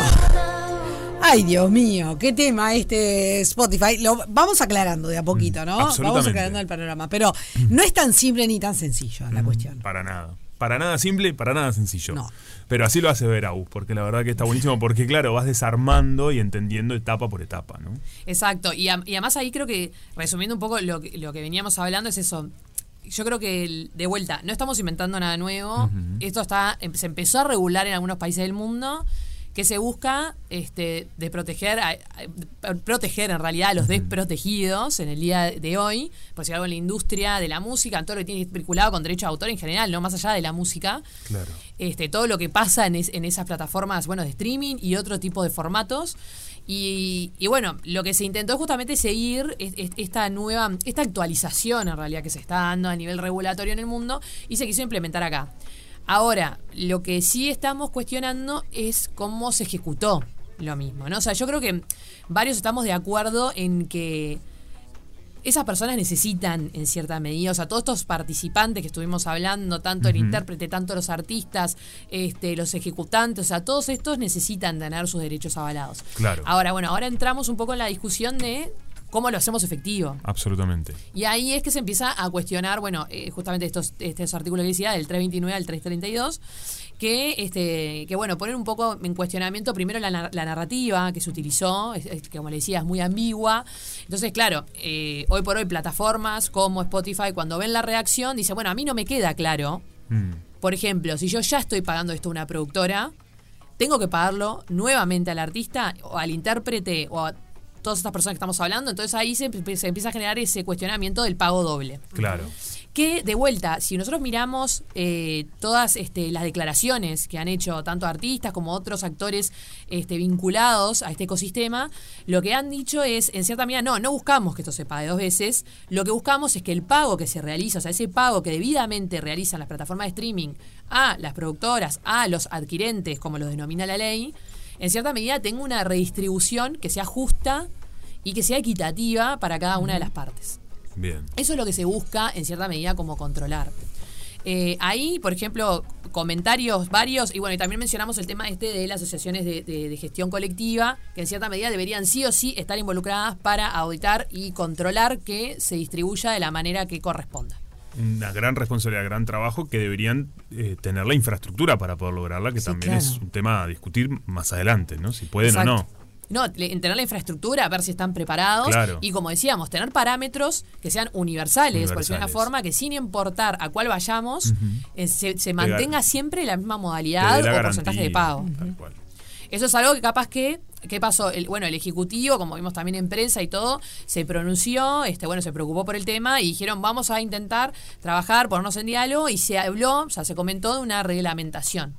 Ay, Dios mío, qué tema este Spotify. Lo vamos aclarando de a poquito, ¿no? Vamos absolutamente. aclarando el panorama. Pero no es tan simple ni tan sencillo la cuestión. Para nada. Para nada simple, para nada sencillo. Pero así lo hace ver Agus, porque la verdad que está buenísimo, porque claro, vas desarmando y entendiendo etapa por etapa, ¿no? Exacto, y, a- y además ahí creo que, resumiendo un poco lo que, lo que veníamos hablando, es eso. Yo creo que, el- de vuelta, no estamos inventando nada nuevo. Esto está em- se empezó a regular en algunos países del mundo que se busca este, de proteger, a- a- proteger en realidad a los desprotegidos en el día de hoy, por si algo en la industria de la música, en todo lo que tiene vinculado con derecho de autor en general, no más allá de la música Claro. este, todo lo que pasa en, es- en esas plataformas bueno, de streaming y otro tipo de formatos. Y, y bueno, lo que se intentó es justamente seguir es- es- esta nueva, esta actualización en realidad que se está dando a nivel regulatorio en el mundo y se quiso implementar acá. Ahora, lo que sí estamos cuestionando es cómo se ejecutó lo mismo, ¿no? O sea, yo creo que varios estamos de acuerdo en que esas personas necesitan en cierta medida, o sea, todos estos participantes que estuvimos hablando, tanto el intérprete, tanto los artistas, este, los ejecutantes, o sea, todos estos necesitan tener sus derechos avalados. Claro. Ahora, bueno, ahora entramos un poco en la discusión de cómo lo hacemos efectivo. Absolutamente. Y ahí es que se empieza a cuestionar, bueno, eh, justamente estos, estos artículos que decía, del 329 al 332, que, este, que bueno, poner un poco en cuestionamiento primero la, nar- la narrativa que se utilizó, es- es que como le decía, es muy ambigua. Entonces, claro, eh, hoy por hoy plataformas como Spotify, cuando ven la reacción, dice, bueno, a mí no me queda claro. Mm. Por ejemplo, si yo ya estoy pagando esto a una productora, tengo que pagarlo nuevamente al artista o al intérprete o a todas estas personas que estamos hablando. Entonces ahí se, se empieza a generar ese cuestionamiento del pago doble. Claro. Que de vuelta, si nosotros miramos eh, todas este, las declaraciones que han hecho tanto artistas como otros actores este, vinculados a este ecosistema, lo que han dicho es, en cierta medida, no, no buscamos que esto se pague dos veces, lo que buscamos es que el pago que se realiza, o sea, ese pago que debidamente realizan las plataformas de streaming a las productoras, a los adquirentes, como lo denomina la ley, en cierta medida tenga una redistribución que sea justa y que sea equitativa para cada una de las partes. Bien. Eso es lo que se busca en cierta medida como controlar. Eh, ahí, por ejemplo, comentarios varios, y bueno, y también mencionamos el tema este de las asociaciones de, de- de gestión colectiva, que en cierta medida deberían sí o sí estar involucradas para auditar y controlar que se distribuya de la manera que corresponda. Una gran responsabilidad, gran trabajo que deberían eh, tener la infraestructura para poder lograrla, que Sí, también claro. es un tema a discutir más adelante, ¿no? Si pueden Exacto. o no. No, en tener la infraestructura, a ver si están preparados. Claro. Y como decíamos, tener parámetros que sean universales, por decirlo de una Universales. forma que sin importar a cuál vayamos, eh, se, se Te mantenga siempre la misma modalidad o porcentaje de pago. tal cual. Eso es algo que capaz que, ¿qué pasó? El, bueno, el Ejecutivo, como vimos también en prensa y todo, se pronunció, este, bueno, se preocupó por el tema y dijeron, vamos a intentar trabajar, ponernos en diálogo y se habló, o sea, se comentó de una reglamentación.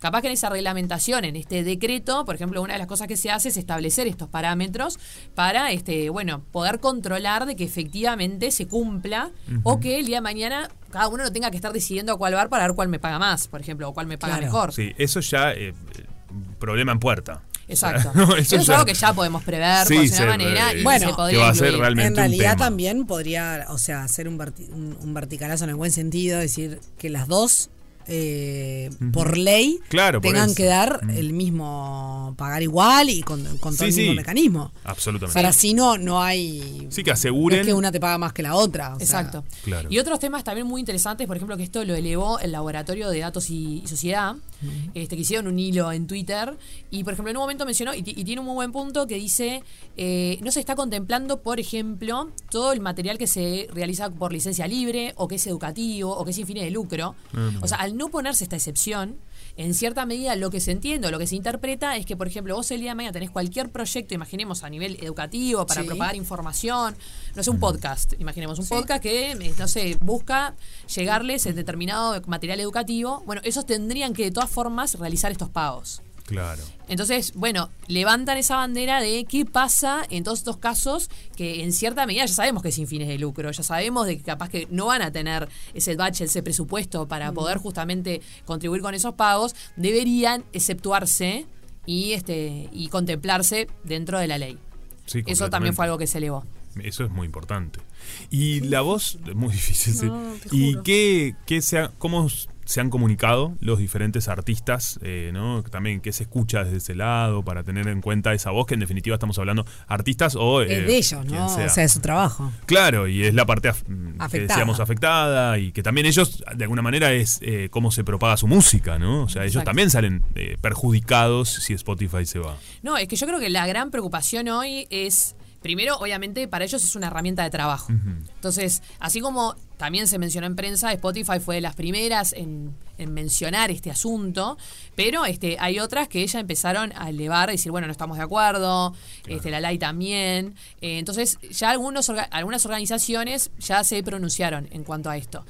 Capaz que en esa reglamentación, en este decreto, por ejemplo, una de las cosas que se hace es establecer estos parámetros para, este, bueno, poder controlar de que efectivamente se cumpla o que el día de mañana cada uno no tenga que estar decidiendo a cuál bar para ver cuál me paga más, por ejemplo, o cuál me paga Claro. mejor. Sí, eso ya, eh, eh, problema en puerta. Exacto. O <laughs> sea, no, eso es algo que ya podemos prever Sí, por una manera y Bueno, se podría que va a ser incluir. realmente En un realidad tema. también podría, o sea, hacer un, verti- un, un verticalazo en el buen sentido, decir que las dos, eh, por ley, Claro, tengan que dar el mismo, pagar igual y con, con todo Sí, el mismo sí. mecanismo. Absolutamente. Para si no, no hay... Sí, que no aseguren. es que una te paga más que la otra. o sea, Exacto. Claro. Y otros temas también muy interesantes, por ejemplo, que esto lo elevó el Laboratorio de Datos y, y Sociedad, este, que hicieron un hilo en Twitter, y por ejemplo en un momento mencionó, y, ti- y tiene un muy buen punto, que dice, eh, no se está contemplando, por ejemplo, todo el material que se realiza por licencia libre, o que es educativo, o que es sin fines de lucro. O sea, al no ponerse esta excepción, en cierta medida lo que se entiende o lo que se interpreta es que, por ejemplo, vos el día de mañana tenés cualquier proyecto, imaginemos a nivel educativo, para Sí. propagar información, no sé, un podcast, imaginemos un podcast que, eh, no sé, busca llegarles en determinado material educativo, bueno, esos tendrían que de todas formas realizar estos pagos. Claro. Entonces, bueno, levantan esa bandera de qué pasa en todos estos casos que en cierta medida ya sabemos que es sin fines de lucro, ya sabemos de que capaz que no van a tener ese bache, ese presupuesto para poder justamente contribuir con esos pagos, deberían exceptuarse y este y contemplarse dentro de la ley. Sí, Eso también fue algo que se elevó. Eso es muy importante. Y la voz, muy difícil, sí. ¿Y qué, qué se ha- cómo se han comunicado los diferentes artistas? eh, ¿no? También, ¿qué se escucha desde ese lado para tener en cuenta esa voz? Que en definitiva estamos hablando artistas o... eh, Es de ellos, ¿no? sea. O sea, es su trabajo. Claro, y es la parte af- mm, que Afectada. decíamos afectada y que también ellos, de alguna manera, es eh, cómo se propaga su música, ¿no? O sea, ellos Exacto. también salen eh, perjudicados si Spotify se va. No, es que yo creo que la gran preocupación hoy es, primero, obviamente, para ellos es una herramienta de trabajo. Entonces, así como también se mencionó en prensa, Spotify fue de las primeras en, en mencionar este asunto, pero este, hay otras que ya empezaron a elevar, decir, bueno, no estamos de acuerdo, este, la LAI también. Eh, entonces, ya algunos, orga- algunas organizaciones ya se pronunciaron en cuanto a esto.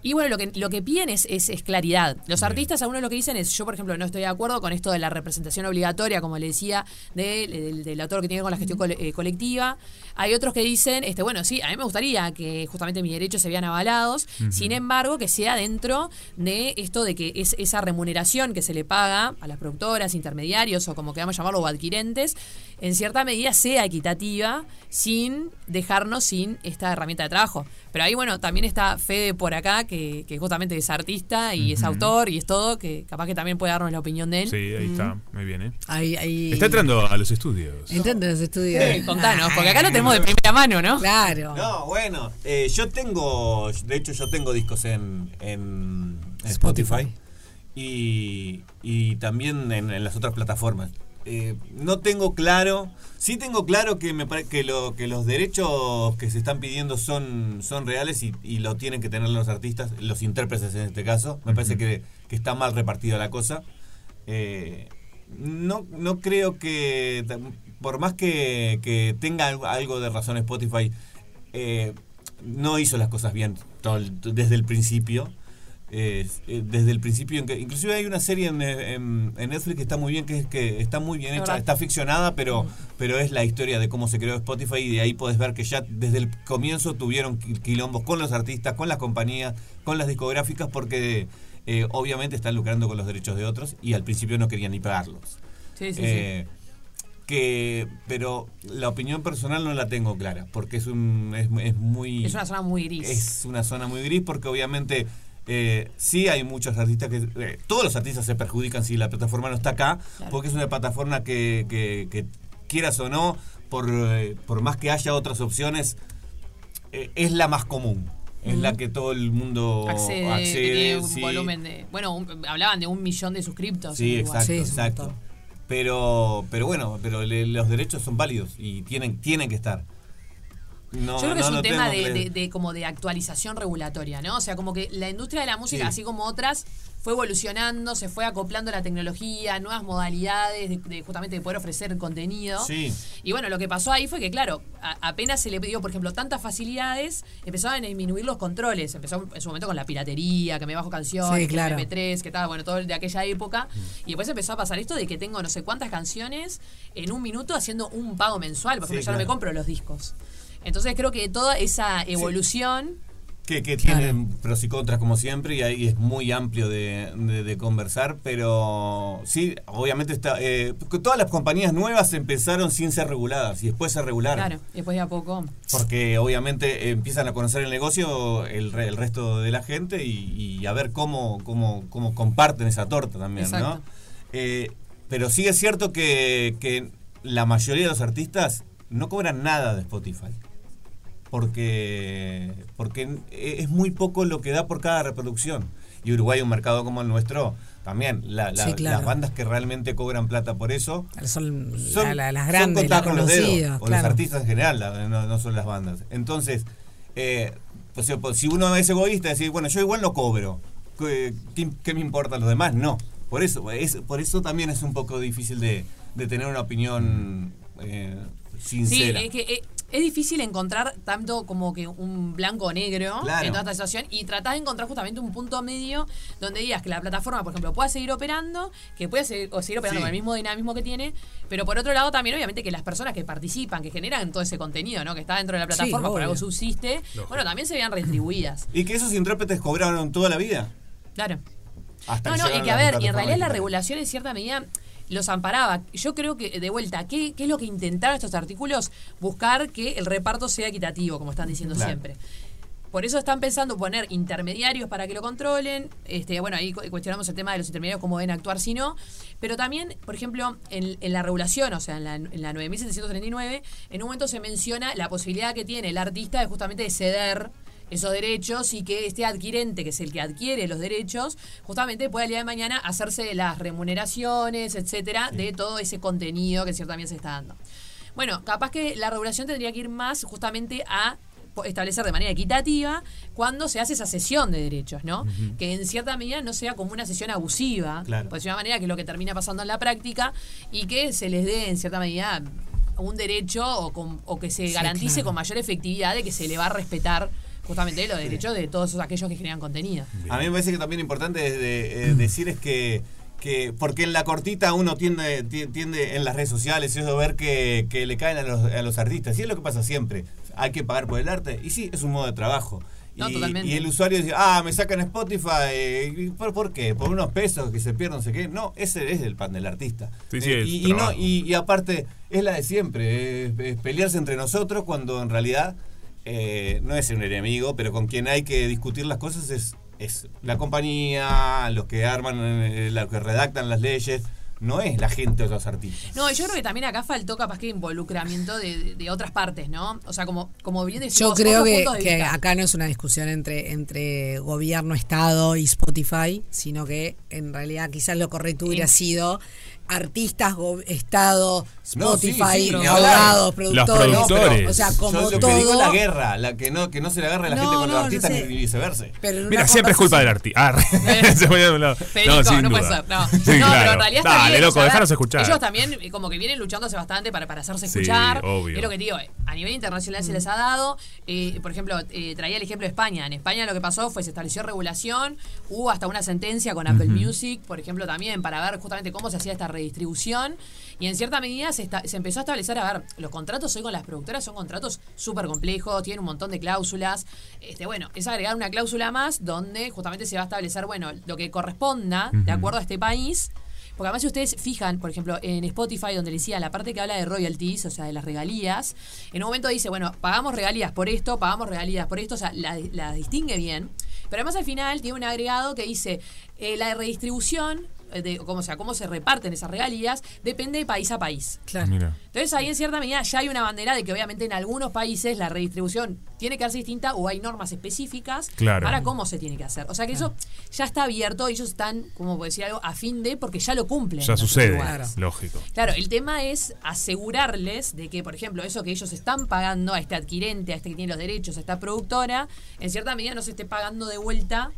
Y bueno, lo que, lo que piden es, es, es claridad. Los artistas, algunos lo que dicen es, yo por ejemplo no estoy de acuerdo con esto de la representación obligatoria, como le decía, de- del, del autor que tiene con la gestión cole- eh, colectiva. Hay otros que dicen, este bueno, sí, a mí me gustaría que justamente mis derechos se vean avalados, sin embargo, que sea dentro de esto de que es esa remuneración que se le paga a las productoras, intermediarios o como queramos llamarlo, o adquirentes, en cierta medida sea equitativa sin dejarnos sin esta herramienta de trabajo. Pero ahí, bueno, también está Fede por acá, que, que justamente es artista y es autor y es todo, que capaz que también puede darnos la opinión de él. Sí, ahí está, muy bien, ¿eh? Ahí, ahí... Está entrando a los estudios. Entra en los estudios. Contanos, porque acá lo tenemos de primera mano, ¿no? Claro. No, bueno, eh, yo tengo, de hecho yo tengo discos en, en Spotify. Spotify, y, y también en, en las otras plataformas. Eh, no tengo claro, sí tengo claro que me que, lo, que los derechos que se están pidiendo son, son reales y, y lo tienen que tener los artistas, los intérpretes en este caso. Me parece que, que está mal repartida la cosa. Eh, no, no creo que. por más que, que tenga algo, algo de razón Spotify, eh, no hizo las cosas bien todo desde el principio. Eh, eh, desde el principio, en que, inclusive hay una serie en, en- en Netflix que está muy bien, que es que está muy bien hecha, verdad. está ficcionada, pero, pero es la historia de cómo se creó Spotify y de ahí puedes ver que ya desde el comienzo tuvieron qui- quilombos con los artistas, con las compañías, con las discográficas, porque eh, obviamente están lucrando con los derechos de otros y al principio no querían ni pagarlos. Sí, sí, Eh, que pero la opinión personal no la tengo clara porque es un es, es muy. Es una zona muy gris. es una zona muy gris porque obviamente eh, sí hay muchos artistas que eh, todos los artistas se perjudican si la plataforma no está acá Claro. porque es una plataforma que, que- que quieras o no por eh, por más que haya otras opciones eh, es la más común es la que todo el mundo accede, accede, tiene un sí. volumen de. Bueno, un- hablaban de un millón de suscriptos. Sí, exacto, Sí, exacto. Pero, pero bueno, pero le- los derechos son válidos y tienen, tienen que estar. No, Yo creo que no es un tema de, que- de- de como de actualización regulatoria, ¿no? O sea, como que la industria de la música, Sí. así como otras, fue evolucionando, se fue acoplando a la tecnología, nuevas modalidades de, de justamente de poder ofrecer contenido. Sí. Y bueno, lo que pasó ahí fue que, claro, a- apenas se le pidió, por ejemplo, tantas facilidades, empezaban a disminuir los controles. Empezó en su momento con la piratería, que me bajo canciones, Sí, que claro. MP3, que tal, bueno, todo de aquella época. Y después empezó a pasar esto de que tengo no sé cuántas canciones en un minuto haciendo un pago mensual, porque Sí, yo no me compro los discos. Entonces creo que toda esa evolución Que, que tienen pros y contras como siempre y ahí es muy amplio de, de- de conversar, pero sí, obviamente está, eh, todas las compañías nuevas empezaron sin ser reguladas y después se regularon. Claro, después de a poco. Porque obviamente empiezan a conocer el negocio el, re- el resto de la gente y, y a ver cómo, cómo, cómo comparten esa torta también, Exacto. ¿no? Eh, pero sí es cierto que, que la mayoría de los artistas no cobran nada de Spotify. Porque, porque es muy poco lo que da por cada reproducción. Y Uruguay, un mercado como el nuestro, también. La- la- Sí, claro. Las bandas que realmente cobran plata por eso Son, son, la- la- las grandes, las con los dedos, conocidas, o los artistas en general, no, no son las bandas. Entonces, eh, pues, si- pues, si uno es egoísta, decir, bueno, yo igual no cobro, ¿qué, qué- qué me importa los demás? No. Por eso, es, por eso también es un poco difícil de, de tener una opinión eh, Sí, sincera. es que eh, es difícil encontrar tanto como que un blanco o negro Claro. en toda esta situación y tratar de encontrar justamente un punto medio donde digas que la plataforma, por ejemplo, pueda seguir operando, que pueda seguir, o seguir operando Sí. con el mismo dinamismo que tiene, pero por otro lado también obviamente que las personas que participan, que generan todo ese contenido, ¿no? que está dentro de la Sí, plataforma, por algo subsiste, bueno, también se vean retribuidas. Y que esos intérpretes cobraron toda la vida. Claro. Hasta No, no, y que a ver, y en realidad la regulación en cierta medida los amparaba. Yo creo que, de vuelta, ¿qué, qué es lo que intentaron estos artículos? Buscar que el reparto sea equitativo, como están diciendo Claro. siempre. Por eso están pensando poner intermediarios para que lo controlen. Este, bueno, ahí cu- cuestionamos el tema de los intermediarios, cómo deben actuar si no. Pero también, por ejemplo, en, en la regulación, o sea, en la, en la 9739, en un momento se menciona la posibilidad que tiene el artista de justamente de ceder esos derechos y que este adquirente, que es el que adquiere los derechos, justamente pueda el día de mañana hacerse las remuneraciones, etcétera, de todo ese contenido que ciertamente se está dando. Bueno, capaz que la regulación tendría que ir más justamente a establecer de manera equitativa cuando se hace esa cesión de derechos, ¿no? Que en cierta medida no sea como una sesión abusiva, Claro. por de una manera que es lo que termina pasando en la práctica y que se les dé en cierta medida un derecho o, con- o que se Sí, garantice claro. con mayor efectividad de que se le va a respetar justamente los derechos de todos esos- aquellos que generan contenido. A mí me parece que también importante de- eh, decir es que, que porque en la cortita uno tiende, ti- tiende en las redes sociales eso ver que, que le caen a los, a los artistas. Y es lo que pasa siempre. Hay que pagar por el arte. Y sí, es un modo de trabajo. No, y, totalmente. y el usuario dice, ah, me sacan Spotify. ¿y ¿Por, por qué? ¿Por unos pesos que se pierden, no sé qué? No, ese es el pan del artista. Sí, sí, Eh, es y, y no, y, y aparte, es la de siempre. Es, es pelearse entre nosotros cuando en realidad eh, no es un enemigo, pero con quien hay que discutir las cosas es, es la compañía, los que arman, eh, los que redactan las leyes, no es la gente de los artistas. No, yo creo que también acá faltó capaz que involucramiento de, de- otras partes, ¿no? O sea, como, como bien decimos, Yo creo que, de que acá no es una discusión entre, entre gobierno, Estado y Spotify, sino que en realidad quizás lo correcto hubiera Sí. sido artistas, go- Estado, No, sí, Spotify, sí, abogados, productores. Los productores. O sea, como Yo lo todo. que digo es la guerra, la que no, que no se le agarre la No, gente con no, los artistas sé. ni viceversa. Mira, siempre es culpa del artista. Ah, <laughs> <laughs> se ponía de un lado. Federico, sin no, puede duda. ser. No, <laughs> Sí, no pero en realidad está Dale, bien. loco, a déjanos escuchar. Ellos también eh, como que vienen luchando hace bastante para, para hacerse Sí, escuchar. obvio. Es lo que te digo, eh, a nivel internacional se les ha dado. eh, por ejemplo, eh, traía el ejemplo de España. En España lo que pasó fue se estableció regulación, hubo hasta una sentencia con Apple. Music, por ejemplo, también para ver justamente cómo se hacía esta redistribución. Y en cierta medida se, esta- se empezó a establecer, a ver, los contratos hoy con las productoras son contratos súper complejos, tienen un montón de cláusulas. Este, bueno, es agregar una cláusula más donde justamente se va a establecer, bueno, lo que corresponda de acuerdo a este país. Porque además si ustedes fijan, por ejemplo, en Spotify, donde le decía la parte que habla de royalties, o sea, de las regalías, en un momento dice, bueno, pagamos regalías por esto, pagamos regalías por esto, o sea, la, la distingue bien. Pero además al final tiene un agregado que dice, eh, la redistribución, de, cómo, o sea, cómo se reparten esas regalías, depende de país a país. Mira. Entonces ahí en cierta medida ya hay una bandera de que obviamente en algunos países la redistribución tiene que hacerse distinta o hay normas específicas Claro. para cómo se tiene que hacer. O sea que eso ya está abierto, ellos están, como puedo decir algo, a fin de, porque ya lo cumplen. Ya sucede, lugares. lógico. Claro, el tema es asegurarles de que, por ejemplo, eso que ellos están pagando a este adquirente, a este que tiene los derechos, a esta productora, en cierta medida no se esté pagando de vuelta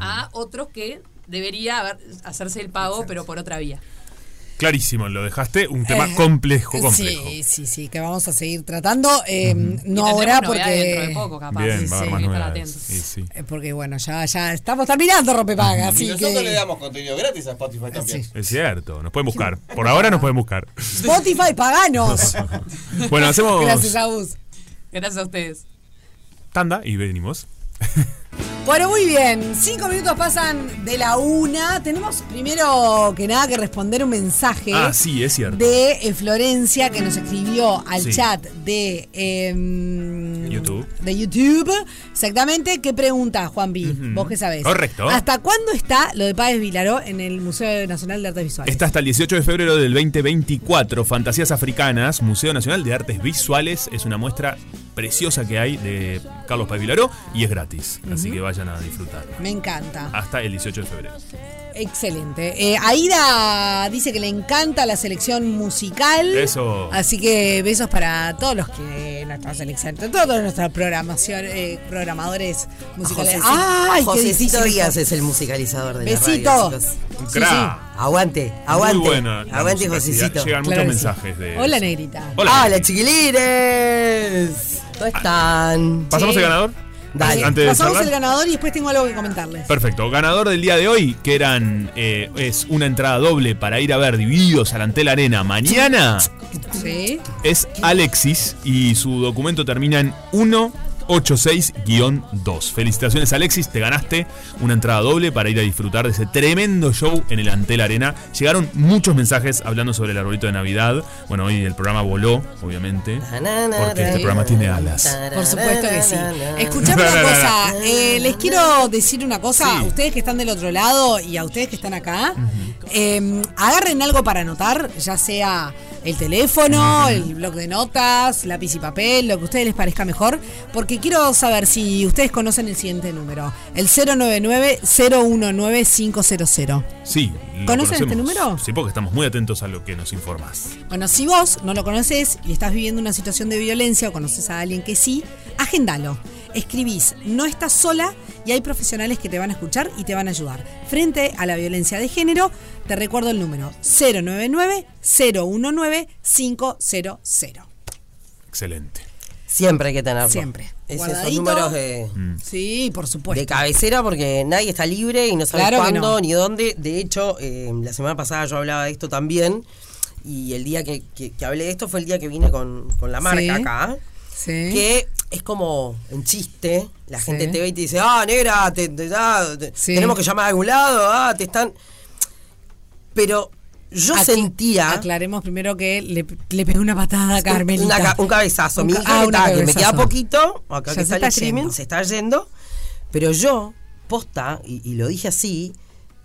a otros que debería haber- hacerse el pago, pero por otra vía. Clarísimo, lo dejaste. Un tema Eh, complejo, complejo. Sí, sí, sí, que vamos a seguir tratando. eh, No ahora porque. dentro de poco, capaz. Bien, Sí, va a haber sí, más estar eh, Porque bueno, ya, ya estamos terminando Rompepaga, Y así nosotros que. le damos contenido gratis a Spotify también. Es cierto, nos pueden buscar. Por ahora nos pueden buscar. Spotify, paganos. <laughs> Bueno, hacemos Gracias a vos. Gracias a ustedes. tanda y venimos. Bueno, muy bien. Cinco minutos pasan de la una. Tenemos primero que nada que responder un mensaje. Ah, sí, es cierto. De eh, Florencia que nos escribió al Sí. chat de, em, YouTube. De YouTube. Exactamente. ¿Qué pregunta, Juan B? Vos qué sabés. Correcto. ¿Hasta cuándo está lo de Páez Vilaró en el Museo Nacional de Artes Visuales? Está hasta el 18 de febrero del 2024. Fantasías Africanas, Museo Nacional de Artes Visuales. Es una muestra preciosa que hay de Carlos Paz Vilaró y es gratis. Así que vayan a disfrutar. Me encanta. Hasta el 18 de febrero. Excelente. Eh, Aida dice que le encanta la selección musical. Eso. Así que besos para todos los que nuestra selección, todos nuestros programación, eh, programadores musicales. Josecito, ¡Ay, Josecito Díaz es el musicalizador de Besito. la radio. Un crack. Aguante, aguante. Muy buena aguante, sí, Josecito. Llegan Claro muchos que sí. mensajes de. Hola, negrita. Hola. Hola, chiquilines. ¿Cómo están? ¿Pasamos Sí. el ganador? Dale. Antes de Pasamos el ganador y después tengo algo que comentarles. Perfecto. Ganador del día de hoy, que eran eh, es una entrada doble para ir a ver Divididos a la Antel Arena mañana, Sí. es Alexis y su documento termina en 186-2. Felicitaciones Alexis, te ganaste una entrada doble para ir a disfrutar de ese tremendo show en el Antel Arena. Llegaron muchos mensajes hablando sobre el arbolito de Navidad. Bueno, hoy el programa voló, obviamente, porque este programa tiene alas. Por supuesto que sí. Escuchame una cosa, eh, les quiero decir una cosa, a ustedes que están del otro lado y a ustedes que están acá, eh, agarren algo para anotar, ya sea el teléfono, el blog de notas, lápiz y papel, lo que a ustedes les parezca mejor, porque quiero saber si ustedes conocen el siguiente número, el 099-019-500. Sí. lo ¿Conocen este número? Sí, porque estamos muy atentos a lo que nos informás. Bueno, si vos no lo conoces y estás viviendo una situación de violencia o conoces a alguien que sí, agendalo. Escribís, no estás sola y hay profesionales que te van a escuchar y te van a ayudar. Frente a la violencia de género, te recuerdo el número 099-019-500. Excelente. Siempre hay que tenerlo. Siempre. Es esos números de, Sí, por supuesto. de cabecera porque nadie está libre y no sabe Claro cuándo no. ni dónde. De hecho, eh, la semana pasada yo hablaba de esto también. Y el día que, que- que hablé de esto fue el día que vine con, con la marca Sí. acá. Sí. Que es como en chiste. La Sí. gente te ve y te dice, ah, negra, te, te- te- Sí. tenemos que llamar a algún lado, ah, te están. Pero yo sentía. Aclaremos primero que le, le pegué una patada a Carmelita. Una un cabezazo. Un Mi hija ah, que, está, que me queda poquito, acá Ya que se está el streaming, se está yendo. Pero yo, posta, y, y lo dije así,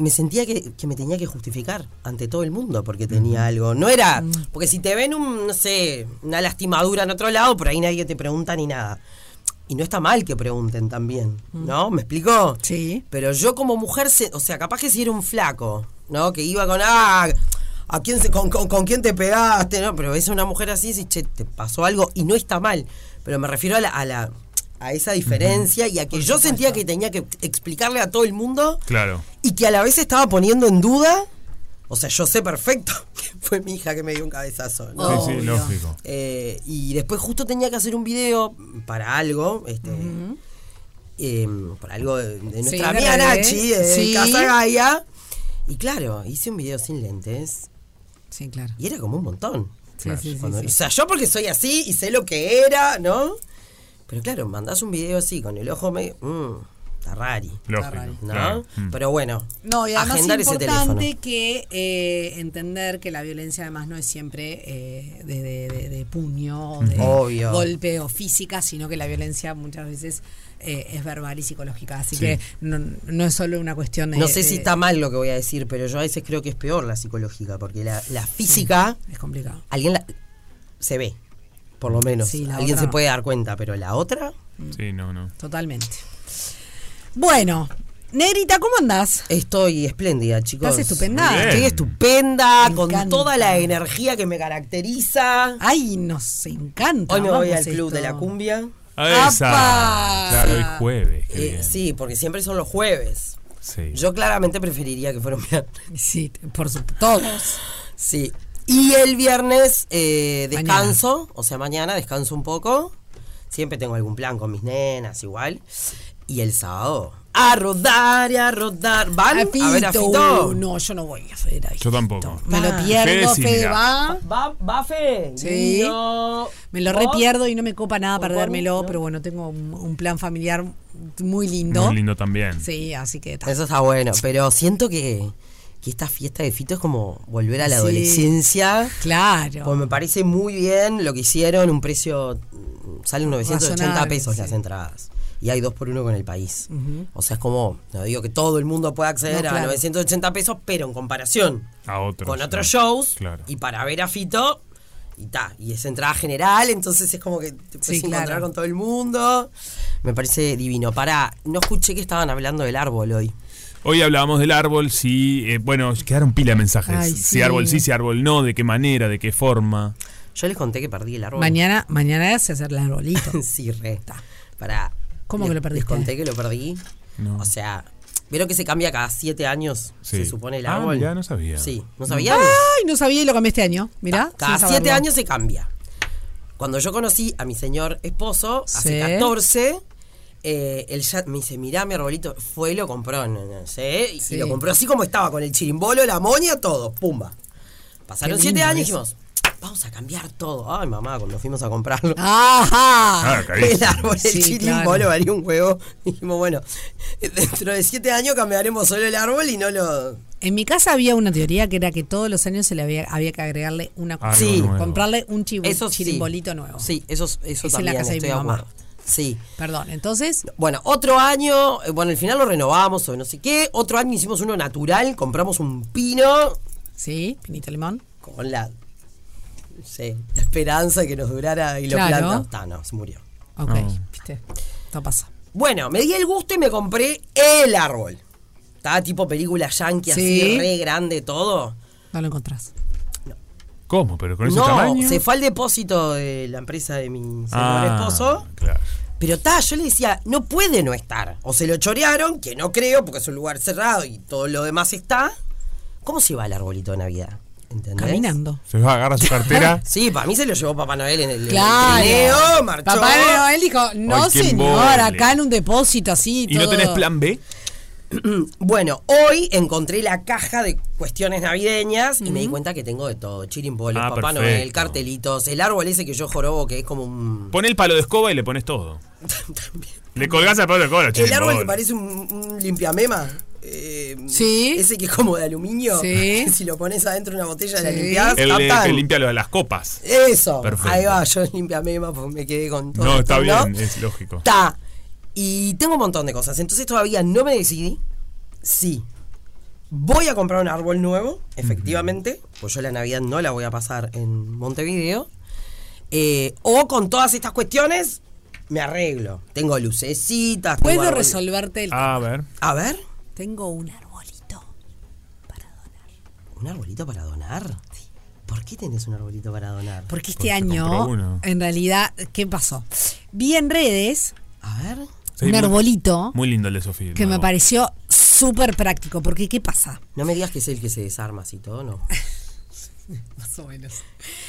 me sentía que, que me tenía que justificar ante todo el mundo porque tenía algo. No era. Mm. Porque si te ven un, no sé, una lastimadura en otro lado, por ahí nadie te pregunta ni nada. Y no está mal que pregunten también, ¿no? ¿Me explicó? Mm. Sí. Pero yo como mujer, se- o sea, capaz que si era un flaco, ¿no? Que iba con, ah, ¿A quién se, con, con- con quién te pegaste? No, pero ves a una mujer así dices, che, te pasó algo y no está mal. Pero me refiero a la, a, la- a esa diferencia y a que yo sentía que tenía que explicarle a todo el mundo Claro. y que a la vez estaba poniendo en duda. O sea, yo sé perfecto <laughs> que fue mi hija que me dio un cabezazo. ¿no? Sí, sí, lógico. Eh, y después justo tenía que hacer un video para algo, este, eh, para algo de, de Sí, nuestra amiga reggae. Nachi, de Sí. Casa Gaia. Y claro, hice un video sin lentes. Sí, claro. Y era como un montón. Sí, sí, sí, Cuando- sí. O sea, yo porque soy así y sé lo que era, ¿no? Pero claro, mandás un video así con el ojo medio. Mmm, está rari. Lógico. ¿No? claro. Mm. Pero bueno, No, y además agendar es importante que eh, entender que la violencia además no es siempre eh, de, de- de- de puño, de Obvio. golpe o física, sino que la violencia muchas veces eh, es verbal y psicológica. Así Sí. que no, no es solo una cuestión de... No sé si está mal lo que voy a decir, pero yo a veces creo que es peor la psicológica, porque la, la física, Es complicado. alguien la- se ve, por lo menos. Sí, la alguien otra se puede dar cuenta, pero la otra. Sí, no, no. Totalmente. Bueno, Negrita, ¿cómo andás? Estoy espléndida, chicos. Estás estupenda. Bien. Estoy estupenda, Me con encanta. toda la energía que me caracteriza. Ay, nos encanta. Hoy me voy al club esto. de la cumbia. Ah, esa. ¡Apa! Claro, hoy jueves. qué Eh, bien. sí, porque siempre son los jueves. Sí. Yo claramente preferiría que fuera un viernes. Sí, por supuesto. Todos. Sí. Y el viernes eh, Mañana. descanso, o sea, mañana descanso un poco. Siempre tengo algún plan con mis nenas, igual. Y el sábado, a rodar y a rodar. ¿Van A a ver a Fito. Fito? No, yo no voy a ver a Yo tampoco. Me lo Ah. pierdo, Fede sí, Fede, mira. va. ¿Va, va Fe? Sí. Me lo ¿Vos? repierdo y no me copa nada ¿Vos, perdérmelo, pero bueno, tengo un, un plan familiar muy lindo. Muy lindo también. Sí, así que ta. Eso está bueno, pero siento que, que esta fiesta de Fito es como volver a la Sí. adolescencia. Claro. Pues me parece muy bien lo que hicieron, un precio, mm, salen 980 Razonable, pesos sí. las entradas. Y hay dos por uno con el país. O sea, es como, no digo que todo el mundo pueda acceder No, a claro. 980 pesos, pero en comparación A otros. con otros claro. shows, Claro. y para ver a Fito, y ta, y es entrada general, entonces es como que te puedes Sí, encontrar claro. con todo el mundo. Me parece divino. Para, no escuché que estaban hablando del árbol hoy. Hoy hablábamos del árbol, si, eh, bueno, quedaron pila de mensajes. Ay, Si sí. árbol sí, si árbol no, de qué manera, de qué forma. Yo les conté que perdí el árbol. Mañana, mañana se hace el arbolito. <laughs> sí, re. Para. ¿Cómo les- que lo perdiste? Les conté que lo perdí. No. O sea, ¿vieron que se cambia cada siete años? Sí. Se supone el Ah, árbol. mirá, no sabía. Sí, ¿no sabían? Ay, no sabía y lo cambié este año. Mirá. Cada siete años se cambia. Cuando yo conocí a mi señor esposo, hace Sí. 14, eh, él ya me dice, mirá mi arbolito, fue y lo compró, no, no sé, y- Sí. y lo compró así como estaba, con el chirimbolo, la moña, todo, pumba. Pasaron siete años y dijimos, vamos a cambiar todo. Ay, mamá, cuando fuimos a comprarlo. Ajá. Ah. El árbol, el Sí, chirimbolo claro. valía un huevo. Dijimos, bueno, <laughs> dentro de siete años cambiaremos solo el árbol y no lo. En mi casa había una teoría que era que todos los años se le había, había que agregarle una Algo Sí. nuevo. comprarle un chivo- Eso sí. chirimbolito nuevo. Sí, eso, eso Es en la también casa de mi mamá. acuerdo. Sí. Perdón, entonces, Bueno, otro año, eh, bueno, al final lo renovamos o no sé qué. Otro año hicimos uno natural, compramos un pino sí, pinito limón. con la, no sé, la esperanza de que nos durara y lo Claro. plantamos. Ta, no, se murió. Ok, No. viste. No pasa. Bueno, me di el gusto y me compré el árbol. Estaba tipo película yankee, Sí. así, re grande todo. No lo encontrás. ¿Cómo? ¿Pero con ese No, tamaño? se fue al depósito de la empresa de mi señor Ah, esposo. Claro. Pero ta, yo le decía, no puede no estar. O se lo chorearon, que no creo, porque es un lugar cerrado y todo lo demás está. ¿Cómo se va el arbolito de Navidad? ¿Entendés? Caminando. Se va a agarrar su cartera. <laughs> Sí, para mí se lo llevó Papá Noel en el, Claro. trineo, marchó. Papá Noel dijo, no Ay, señor, acá en un depósito así. ¿Y no tenés plan B? <clears throat> Bueno, hoy encontré la caja de cuestiones navideñas y me di cuenta que tengo de todo. Chirimboles, Ah, Papá perfecto. Noel, cartelitos, el árbol ese que yo jorobo que es como un... Pon el palo de escoba y le pones todo. <laughs> Le colgás al palo de escoba. El árbol que parece un, un limpiamema. eh, Sí. Ese que es como de aluminio. Sí. <laughs> si lo pones adentro de una botella Sí. la limpias. El tan. limpia lo de las copas. Eso. Perfecto. Ahí va, yo limpiamema porque me quedé con todo. No, esto, está bien, es lógico. Está. Y tengo un montón de cosas. Entonces todavía no me decidí si voy a comprar un árbol nuevo, efectivamente, pues yo la Navidad no la voy a pasar en Montevideo. eh, o con todas estas cuestiones me arreglo. Tengo lucecitas. tengo Puedo árbol- resolverte el A ver. A ver. Tengo un arbolito. ¿Un arbolito para donar? ¿Por qué tenés un arbolito para donar? Porque este Porque año, en realidad, ¿qué pasó? Vi en redes A ver. Sí, un muy- arbolito Muy lindo el de Sofía. que me nuevo. pareció súper práctico. Porque, ¿qué pasa? No me digas que es el que se desarma así todo, ¿no? <laughs> Más o menos.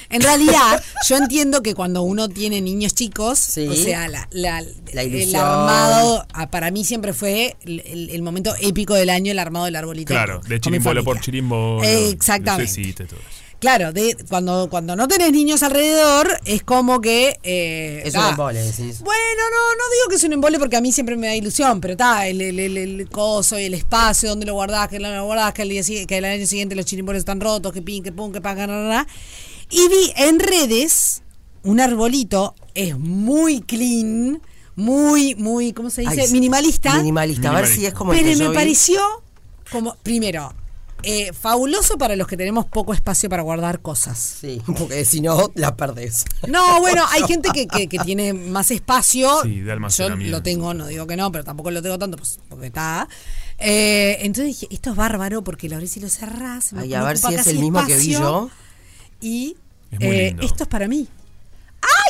En realidad, yo entiendo que cuando uno tiene niños chicos, Sí. o sea, la, la- La el armado, ah, para mí siempre fue el, el- el momento épico del año, el armado del arbolito. Claro, de chirimbolo por familia. chirimbolo. Exactamente. todo eso. Claro, de, cuando, cuando no tenés niños alrededor, es como que. eh, Es un embole, decís. Bueno, no, no digo que es un embole porque a mí siempre me da ilusión, pero está, el, el, el, el coso y el espacio, donde lo guardás, que no lo guardás, que el, día, si- que el año siguiente los chirimboles están rotos, que pin, que pum, que pan, que na. Y vi en redes un arbolito, es muy clean, muy, muy, ¿cómo se dice? Ay, sí. Minimalista. Minimalista. A ver si es como el Pero que yo me vi. pareció como, primero, eh, fabuloso para los que tenemos poco espacio para guardar cosas. Sí, <laughs> porque si no, la perdés. No, bueno, hay gente que, que- que tiene más espacio. Sí, de Yo almacenamiento. lo tengo, no digo que no, pero tampoco lo tengo tanto pues, porque está. Eh, entonces dije, esto es bárbaro porque lo abrís y lo cerrás. me- Ay, a me ver si es el mismo que vi yo. Y Es eh, esto es para mí.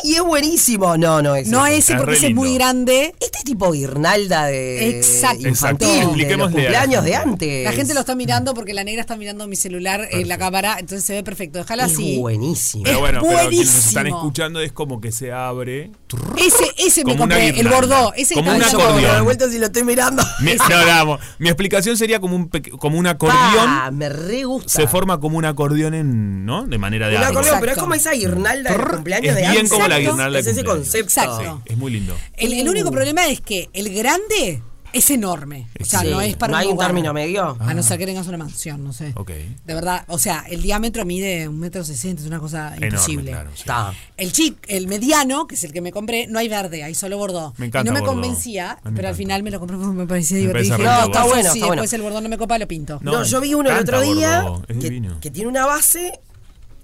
¡Ay, es buenísimo! No, no es No ese. ese Es porque ese es muy grande. Este tipo guirnalda de Exacto. infantil, Exacto. de los cumpleaños de gente. antes. La gente lo está mirando porque la negra está mirando mi celular en la cámara, entonces se ve perfecto. Déjalo Es así. buenísimo. Pero Es bueno, pero quienes nos están buenísimo. escuchando es como que se abre. Ese, ese me compré, el bordó. Ese Como que un acordeón. de vuelta si lo estoy mirando. Mi, no, no, mi explicación sería como un, peque- como un acordeón. Ah, me re gusta. Se forma como un acordeón en, ¿no? De manera de Un árbol. acordeón, pero es como esa guirnalda de Trrr, cumpleaños es de bien como la guirnalda de Es ese concepto. Exacto. Es muy lindo. El, el único problema es que el grande es enorme. O sea, Sí. no es para ¿No hay un lugar. término medio? A no ser que tengas una mansión, no sé. Ok. De verdad, o sea, el diámetro mide un metro sesenta, es una cosa Enorme, imposible. claro. sí. Está. El chic, el mediano, que es el que me compré, no hay verde, hay solo bordó. Me encanta y no me bordó. convencía, me pero al final me lo compré porque me parecía Me divertido. Dije, no. Está bueno, está bueno. después el bordó no me copa, lo pinto. No, No, yo vi uno el otro día que, tiene una base,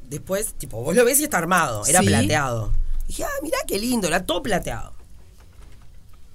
después, tipo, vos lo ves y está armado, era Sí. plateado. dije, ah, mirá qué lindo, era todo plateado.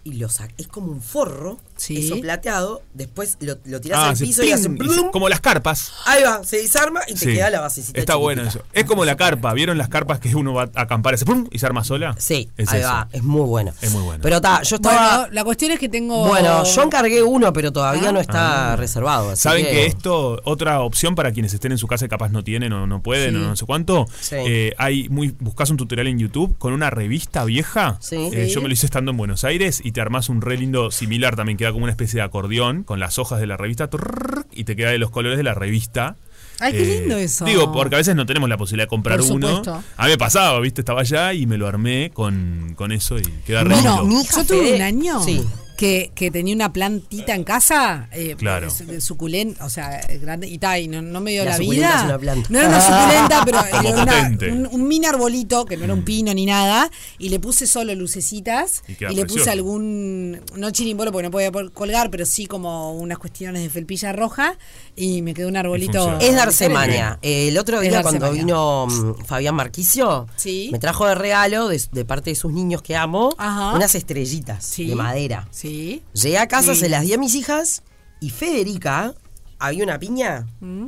Y lo sac es como un forro, Sí. eso plateado, después lo, lo tirás Ah, al piso y ping, hace y plum, como las carpas. ahí va, se desarma y te Sí. queda la basecita Está bueno eso. Es como la carpa. ¿Vieron las carpas que uno va a acampar ese pum, y se arma sola? Sí, es ahí eso. va, es muy bueno. Es muy bueno. Pero está, yo estaba... Bueno, la cuestión es que tengo. Bueno, yo encargué uno, pero todavía no está Ah. reservado. así Saben que... esto, otra opción para quienes estén en su casa y capaz no tienen o no pueden Sí. o no sé cuánto, Sí. eh, hay muy, buscas un tutorial en YouTube con una revista vieja. Sí. Eh, Sí. Yo me lo hice estando en Buenos Aires y te armás un re lindo similar también, queda como una especie de acordeón con las hojas de la revista trrr, y te queda de los colores de la revista. Ay, qué lindo eso. Digo, porque a veces no tenemos la posibilidad de comprar Por uno. A mí me pasaba, ¿viste? Estaba allá y me lo armé con, con eso y queda re Bueno, mi hija yo tuve un año Sí. Que, que tenía una plantita en casa, eh, Claro. suculenta, o sea, eh, grande, y tal, y no, no me dio La vida. es una planta. No era una suculenta, pero <laughs> era una- un, un mini arbolito, que no era un pino ni nada, y le puse solo lucecitas, Y le puse algún, no chirimbolo porque no podía colgar, pero sí como unas cuestiones de felpilla roja, y me quedó un arbolito. Es darse maña. El otro día cuando maña. vino mm, Fabián Marquicio, Sí. me trajo de regalo de, de parte de sus niños que amo Ajá. unas estrellitas Sí. de madera. Sí. Llegué a casa, Sí. se las di a mis hijas y Federica, había una piña, Mm.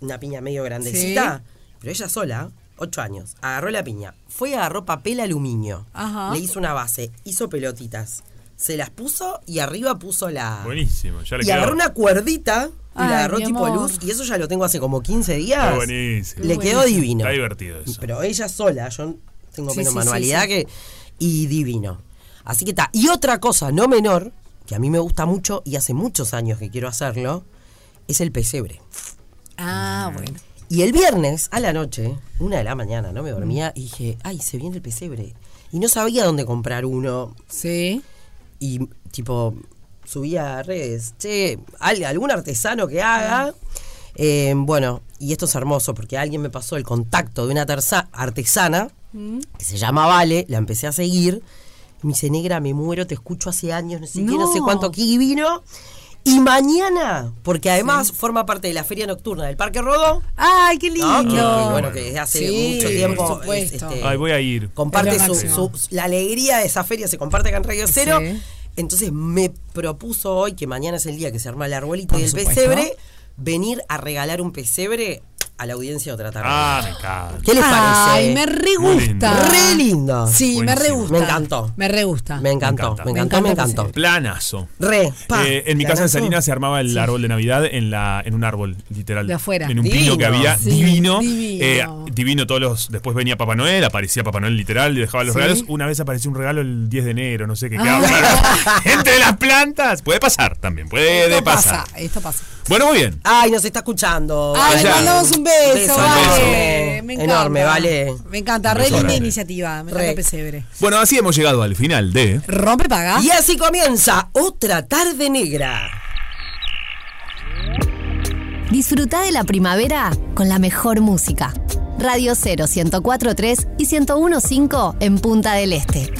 una piña medio grandecita, pero ella sola, ocho años, agarró la piña, fue y agarró papel aluminio, Ajá. le hizo una base, hizo pelotitas, se las puso y arriba puso la... Buenísimo, ya le Y quedó. agarró una cuerdita y Ay, la agarró tipo amor. luz y eso ya lo tengo hace como 15 días. Está buenísimo. Le quedó divino. Está divertido eso. Pero ella sola, yo tengo Sí, menos sí, manualidad sí, sí. que. Y divino. Así que está. Y otra cosa no menor, que a mí me gusta mucho y hace muchos años que quiero hacerlo, es el pesebre. Ah, bueno. Y el viernes a la noche, una de la mañana, no me dormía, y dije, ay, se viene el pesebre. Y no sabía dónde comprar uno. Sí. Y tipo, subía a redes, che, al- algún artesano que haga. Eh, bueno, y esto es hermoso porque alguien me pasó el contacto de una terza- artesana que se llama Vale, la empecé a seguir. Me dice, negra, me muero, te escucho hace años, no sé qué, no sé No. cuánto aquí vino. Y mañana, porque además forma parte de la feria nocturna del Parque Rodó, Ay, qué lindo. ¿no? que, que, bueno, que desde hace Sí, mucho por tiempo supuesto. este, Ay, voy a ir. comparte su, la alegría de esa feria, se comparte acá en Radio Cero. Sí. Entonces me propuso hoy, que mañana es el día que se arma el arbolito Por y el supuesto. pesebre, venir a regalar un pesebre a la audiencia otra tarde. Ah, me encanta. ¿Qué les parece? Ay, me re gusta. lindo. Re lindo. Sí, me re gusta. Me encantó. Me re gusta. Me encantó, encanta. me Me encantó, me encantó. Planazo. Re, pa. Eh, en mi casa en. Salinas se armaba el árbol de Navidad en la en un árbol, literal. De afuera. En un Divino. pino que había Sí, divino. divino. Eh, divino todos los. Después venía Papá Noel, aparecía Papá Noel literal y dejaba los Sí. regalos. Una vez apareció un regalo el 10 de enero, no sé qué. Ah. quedaba <laughs> Entre las plantas. Puede pasar también, puede Esto pasar. pasa, esto pasa. Bueno, muy bien. Ay, nos está escuchando. Ay, mandamos un beso, Beso, vale. enorme. Me encanta. Enorme, vale. Me encanta, re linda iniciativa. Me Re. encanta pesebre. Bueno, así hemos llegado al final de. Rompe paga. Y así comienza otra tarde negra. Disfruta de la primavera con la mejor música. Radio 0 1043 y 1015 en Punta del Este.